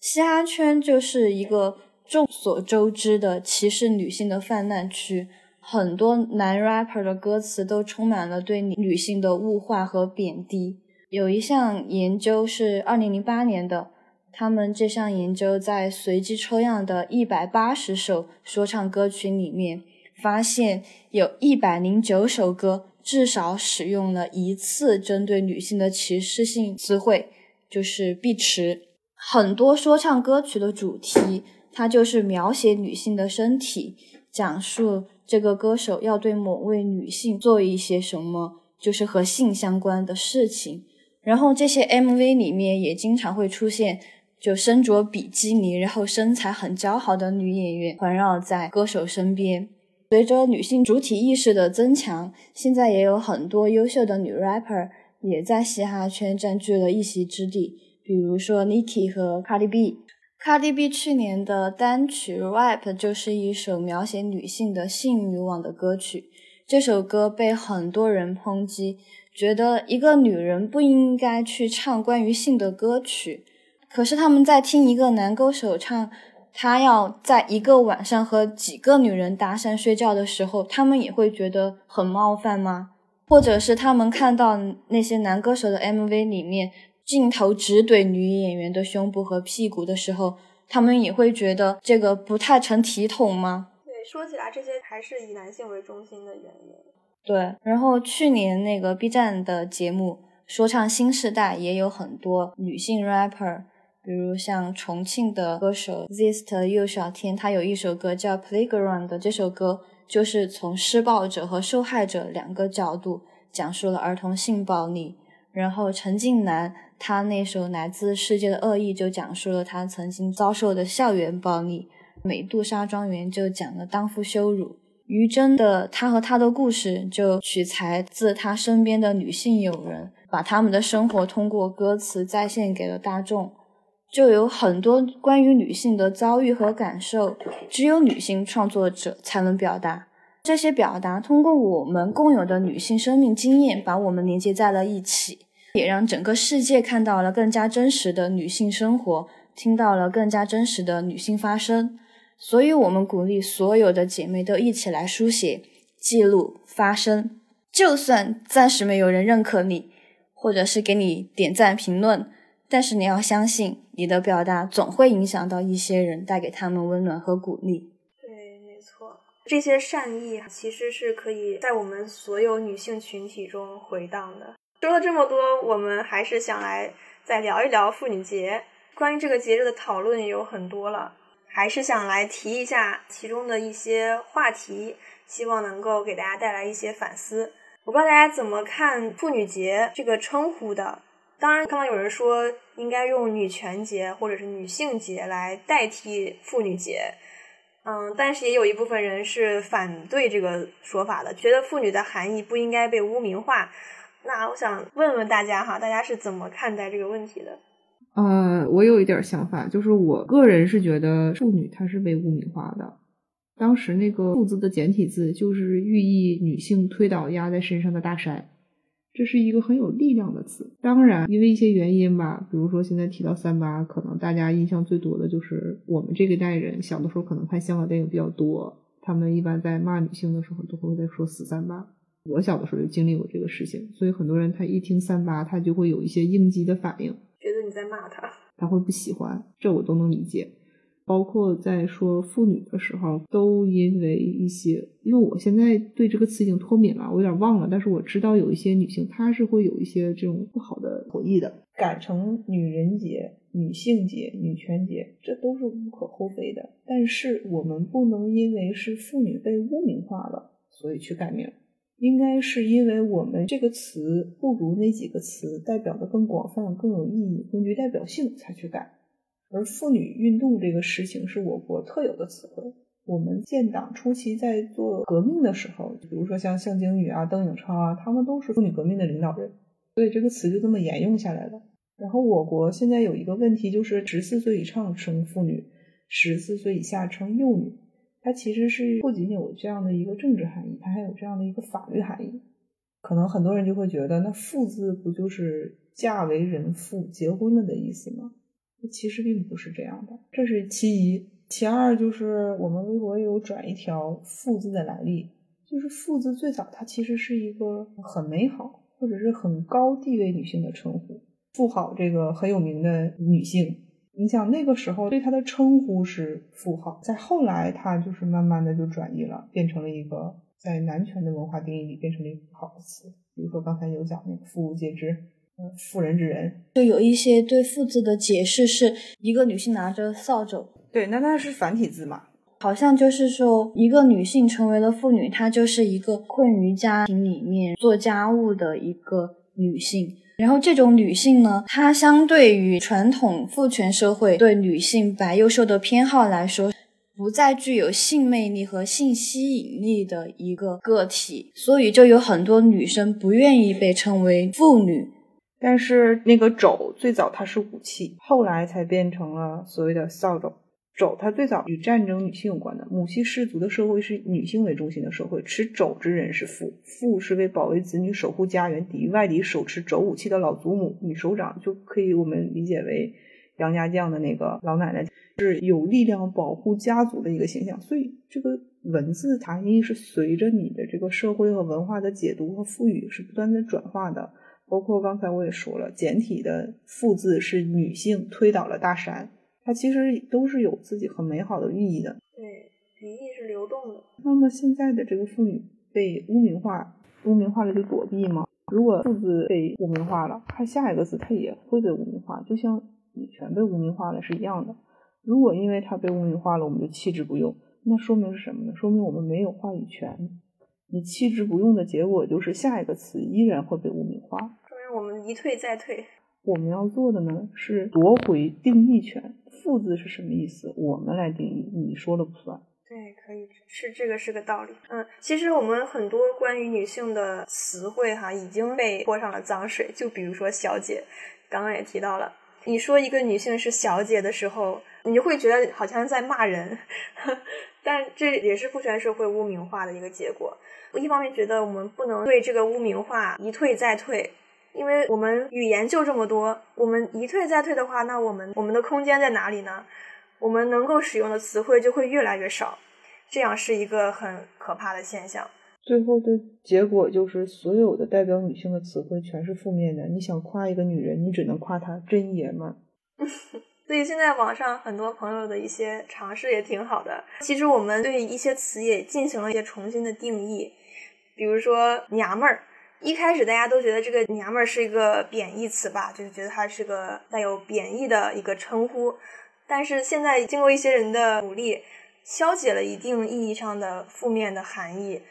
D: 嘻哈圈就是一个众所周知的歧视女性的泛滥区。很多男 rapper 的歌词都充满了对女性的物化和贬低。有一项研究是二零零八年的，他们这项研究在随机抽样的一百八十首说唱歌曲里面。发现有一百零九首歌至少使用了一次针对女性的歧视性词汇，就是“碧池”。很多说唱歌曲的主题，它就是描写女性的身体，讲述这个歌手要对某位女性做一些什么，就是和性相关的事情。然后这些 MV 里面也经常会出现，就身着比基尼，然后身材很姣好的女演员环绕在歌手身边。随着女性主体意识的增强，现在也有很多优秀的女 rapper 也在嘻哈圈占据了一席之地。比如说 Nicki 和 Cardi B。Cardi B 去年的单曲《Rap》就是一首描写女性的性欲望的歌曲。这首歌被很多人抨击，觉得一个女人不应该去唱关于性的歌曲。可是他们在听一个男歌手唱。他要在一个晚上和几个女人搭讪睡觉的时候，他们也会觉得很冒犯吗？或者是他们看到那些男歌手的 MV 里面镜头直怼女演员的胸部和屁股的时候，他们也会觉得这个不太成体统吗？
A: 对，说起来这些还是以男性为中心的原因。
D: 对，然后去年那个 B 站的节目。说唱新时代也有很多女性 rapper，比如像重庆的歌手 Zest 右小天，他有一首歌叫 Playground，这首歌就是从施暴者和受害者两个角度讲述了儿童性暴力。然后陈近南他那首来自世界的恶意就讲述了他曾经遭受的校园暴力。美杜莎庄园就讲了当父羞辱。于真的他和他的故事就取材自他身边的女性友人，把他们的生活通过歌词再现给了大众。就有很多关于女性的遭遇和感受，只有女性创作者才能表达。这些表达通过我们共有的女性生命经验，把我们连接在了一起，也让整个世界看到了更加真实的女性生活，听到了更加真实的女性发声。所以，我们鼓励所有的姐妹都一起来书写、记录、发声。就算暂时没有人认可你，或者是给你点赞、评论，但是你要相信，你的表达总会影响到一些人，带给他们温暖和鼓励。
A: 对，没错，这些善意其实是可以在我们所有女性群体中回荡的。说了这么多，我们还是想来再聊一聊妇女节。关于这个节日的讨论也有很多了。还是想来提一下其中的一些话题，希望能够给大家带来一些反思。我不知道大家怎么看妇女节这个称呼的。当然，看到有人说应该用女权节或者是女性节来代替妇女节，嗯，但是也有一部分人是反对这个说法的，觉得妇女的含义不应该被污名化。那我想问问大家哈，大家是怎么看待这个问题的？
B: 呃，我有一点想法，就是我个人是觉得妇女她是被污名化的。当时那个“妇”字的简体字就是寓意女性推倒压在身上的大山，这是一个很有力量的词。当然，因为一些原因吧，比如说现在提到三八，可能大家印象最多的就是我们这个代人小的时候可能看香港电影比较多，他们一般在骂女性的时候都会在说死三八。我小的时候就经历过这个事情，所以很多人他一听三八，他就会有一些应激的反应。
A: 觉得你在骂他，
B: 他会不喜欢，这我都能理解。包括在说妇女的时候，都因为一些，因为我现在对这个词已经脱敏了，我有点忘了。但是我知道有一些女性，她是会有一些这种不好的回忆的。改成女人节、女性节、女权节，这都是无可厚非的。但是我们不能因为是妇女被污名化了，所以去改名。应该是因为我们这个词不如那几个词代表的更广泛、更有意义、更具代表性才去改。而妇女运动这个事情是我国特有的词汇。我们建党初期在做革命的时候，比如说像向京宇啊、邓颖超啊，他们都是妇女革命的领导人，所以这个词就这么沿用下来了。然后我国现在有一个问题，就是十四岁以上称妇女，十四岁以下称幼女。它其实是不仅有这样的一个政治含义，它还有这样的一个法律含义。可能很多人就会觉得，那“妇”字不就是嫁为人妇、结婚了的意思吗？其实并不是这样的，这是其一。其二就是我们微博有转一条“妇”字的来历，就是“妇”字最早它其实是一个很美好或者是很高地位女性的称呼，妇好这个很有名的女性。你想那个时候对她的称呼是符号，在后来她就是慢慢的就转移了，变成了一个在男权的文化定义里变成了一个好的词。比如说刚才有讲那个“妇孺皆知”，妇人之仁，
D: 就有一些对“妇”字的解释是一个女性拿着扫帚，
B: 对，那那是繁体字嘛？
D: 好像就是说一个女性成为了妇女，她就是一个困于家庭里面做家务的一个女性。然后这种女性呢，她相对于传统父权社会对女性白幼瘦的偏好来说，不再具有性魅力和性吸引力的一个个体，所以就有很多女生不愿意被称为妇女。
B: 但是那个肘最早它是武器，后来才变成了所谓的扫帚。肘，它最早与战争、女性有关的。母系氏族的社会是女性为中心的社会，持肘之人是妇，妇是为保卫子女、守护家园、抵御外敌、手持肘武器的老祖母。女首长就可以我们理解为杨家将的那个老奶奶，是有力量保护家族的一个形象。所以这个文字含义是随着你的这个社会和文化的解读和赋予是不断的转化的。包括刚才我也说了，简体的“妇”字是女性推倒了大山。它其实都是有自己很美好的寓意的，
A: 对，语义是流动的。
B: 那么现在的这个妇女被污名化，污名化了就躲避吗？如果父字被污名化了，它下一个字它也会被污名化，就像女权被污名化了是一样的。如果因为它被污名化了，我们就弃之不用，那说明是什么呢？说明我们没有话语权。你弃之不用的结果就是下一个词依然会被污名化，
A: 我们一退再退。
B: 我们要做的呢是夺回定义权。父字是什么意思？我们来定义，你说了不算。
A: 对，可以是这个是个道理。嗯，其实我们很多关于女性的词汇哈已经被泼上了脏水。就比如说“小姐”，刚刚也提到了，你说一个女性是小姐的时候，你就会觉得好像在骂人。但这也是父权社会污名化的一个结果。我一方面觉得我们不能对这个污名化一退再退。因为我们语言就这么多，我们一退再退的话，那我们我们的空间在哪里呢？我们能够使用的词汇就会越来越少，这样是一个很可怕的现象。
B: 最后的结果就是，所有的代表女性的词汇全是负面的。你想夸一个女人，你只能夸她真爷们儿。
A: 所以现在网上很多朋友的一些尝试也挺好的。其实我们对一些词也进行了一些重新的定义，比如说娘们儿。一开始大家都觉得这个“娘们儿”是一个贬义词吧，就是觉得它是个带有贬义的一个称呼。但是现在经过一些人的努力，消解了一定意义上的负面的含义，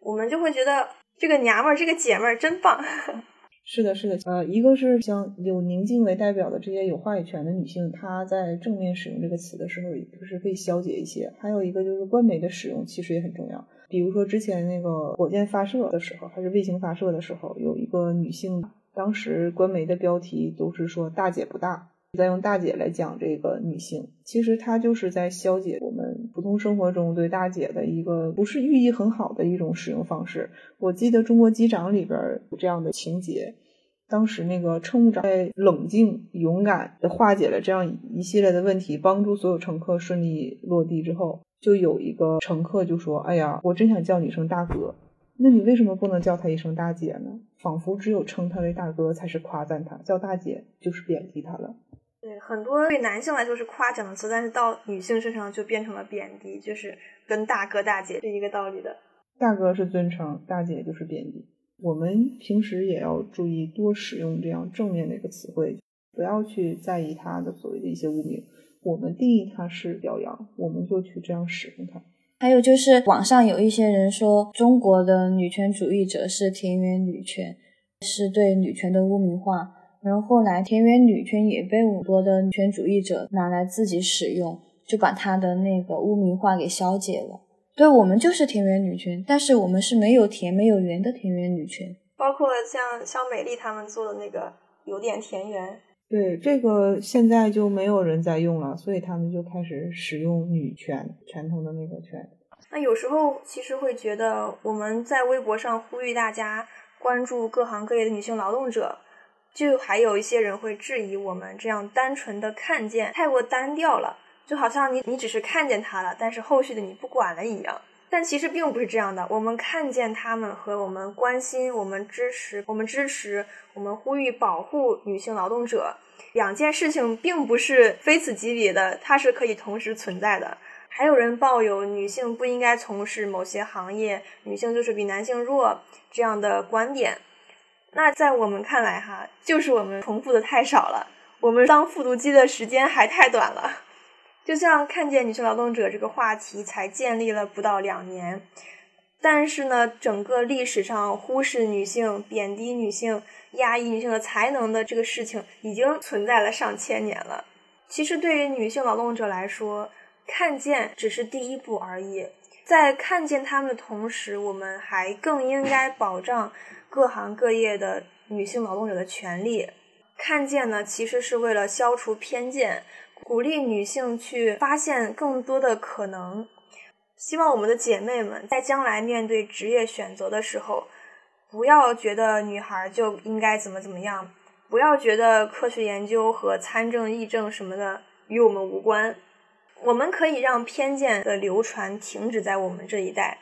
A: 我们就会觉得这个“娘们儿”这个姐们儿真棒。
B: 是的，是的，呃，一个是像有宁静为代表的这些有话语权的女性，她在正面使用这个词的时候，也就是可以消解一些。还有一个就是官媒的使用，其实也很重要。比如说之前那个火箭发射的时候，还是卫星发射的时候，有一个女性，当时官媒的标题都是说“大姐不大”，在用“大姐”来讲这个女性，其实她就是在消解我们普通生活中对“大姐”的一个不是寓意很好的一种使用方式。我记得《中国机长》里边有这样的情节，当时那个乘务长在冷静勇敢的化解了这样一系列的问题，帮助所有乘客顺利落地之后。就有一个乘客就说：“哎呀，我真想叫你一声大哥，那你为什么不能叫他一声大姐呢？仿佛只有称他为大哥才是夸赞他，叫大姐就是贬低他了。”
A: 对，很多对男性来说是夸奖的词，但是到女性身上就变成了贬低，就是跟大哥大姐是一个道理的。
B: 大哥是尊称，大姐就是贬低。我们平时也要注意多使用这样正面的一个词汇，不要去在意它的所谓的一些污名。我们定义它是表扬，我们就去这样使用它。
D: 还有就是网上有一些人说中国的女权主义者是田园女权，是对女权的污名化。然后后来田园女权也被很多的女权主义者拿来自己使用，就把它的那个污名化给消解了。对我们就是田园女权，但是我们是没有田没有园的田园女权。
A: 包括像肖美丽他们做的那个有点田园。
B: 对这个现在就没有人在用了，所以他们就开始使用女权，拳头的那个权。
A: 那有时候其实会觉得我们在微博上呼吁大家关注各行各业的女性劳动者，就还有一些人会质疑我们这样单纯的看见太过单调了，就好像你你只是看见他了，但是后续的你不管了一样。但其实并不是这样的，我们看见他们和我们关心、我们支持、我们支持、我们呼吁保护女性劳动者，两件事情并不是非此即彼的，它是可以同时存在的。还有人抱有女性不应该从事某些行业，女性就是比男性弱这样的观点，那在我们看来，哈，就是我们重复的太少了，我们当复读机的时间还太短了。就像看见女性劳动者这个话题才建立了不到两年，但是呢，整个历史上忽视女性、贬低女性、压抑女性的才能的这个事情，已经存在了上千年了。其实，对于女性劳动者来说，看见只是第一步而已。在看见他们的同时，我们还更应该保障各行各业的女性劳动者的权利。看见呢，其实是为了消除偏见。鼓励女性去发现更多的可能，希望我们的姐妹们在将来面对职业选择的时候，不要觉得女孩就应该怎么怎么样，不要觉得科学研究和参政议政什么的与我们无关。我们可以让偏见的流传停止在我们这一代，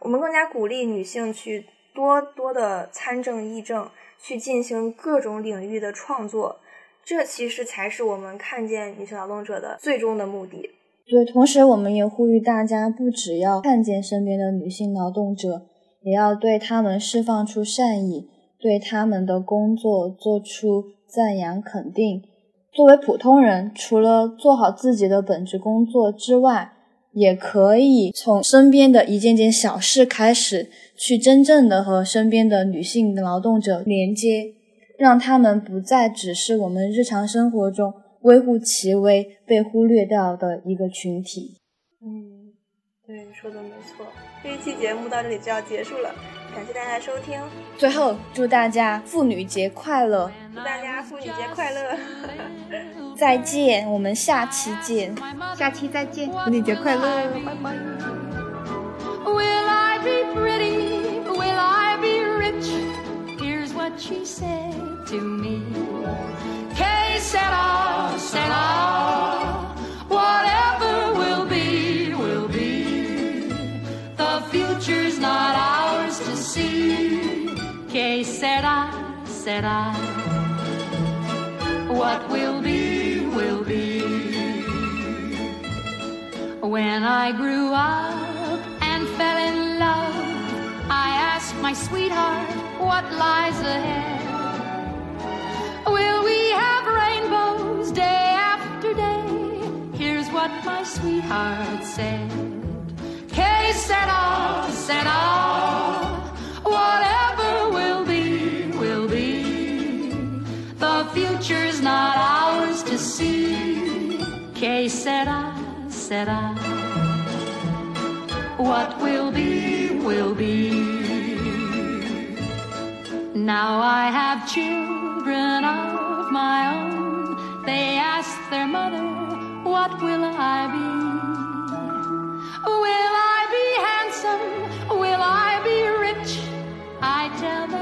A: 我们更加鼓励女性去多多的参政议政，去进行各种领域的创作。这其实才是我们看见女性劳动者的最终的目的。
D: 对，同时我们也呼吁大家，不只要看见身边的女性劳动者，也要对他们释放出善意，对他们的工作做出赞扬肯定。作为普通人，除了做好自己的本职工作之外，也可以从身边的一件件小事开始，去真正的和身边的女性劳动者连接，让他们不再只是我们日常生活中微乎其微、被忽略掉的一个群体。
A: 嗯，对，说的没错。这一期节目到这里就要结束了，感谢大家收听。
D: 最后，祝大家妇女节快乐！
A: 祝大家妇女节快乐！
D: 再见，我们下期见。
E: 下期再见，妇女节快乐！拜拜。
F: What she said to me. Que sera, sera. Whatever will be, will be. The future's not ours to see. Que sera, sera. What will be, will be. When I grew up and fell in love, I asked my sweetheart what lies ahead. Will we have rainbows day after day? Here's what my sweetheart said. Que sera, sera. Whatever will be, will be. The future's not ours to see. Que sera, sera. What will be, will be. Now I have children of my own. They ask their mother, What will I be? Will I be handsome? Will I be rich? I tell them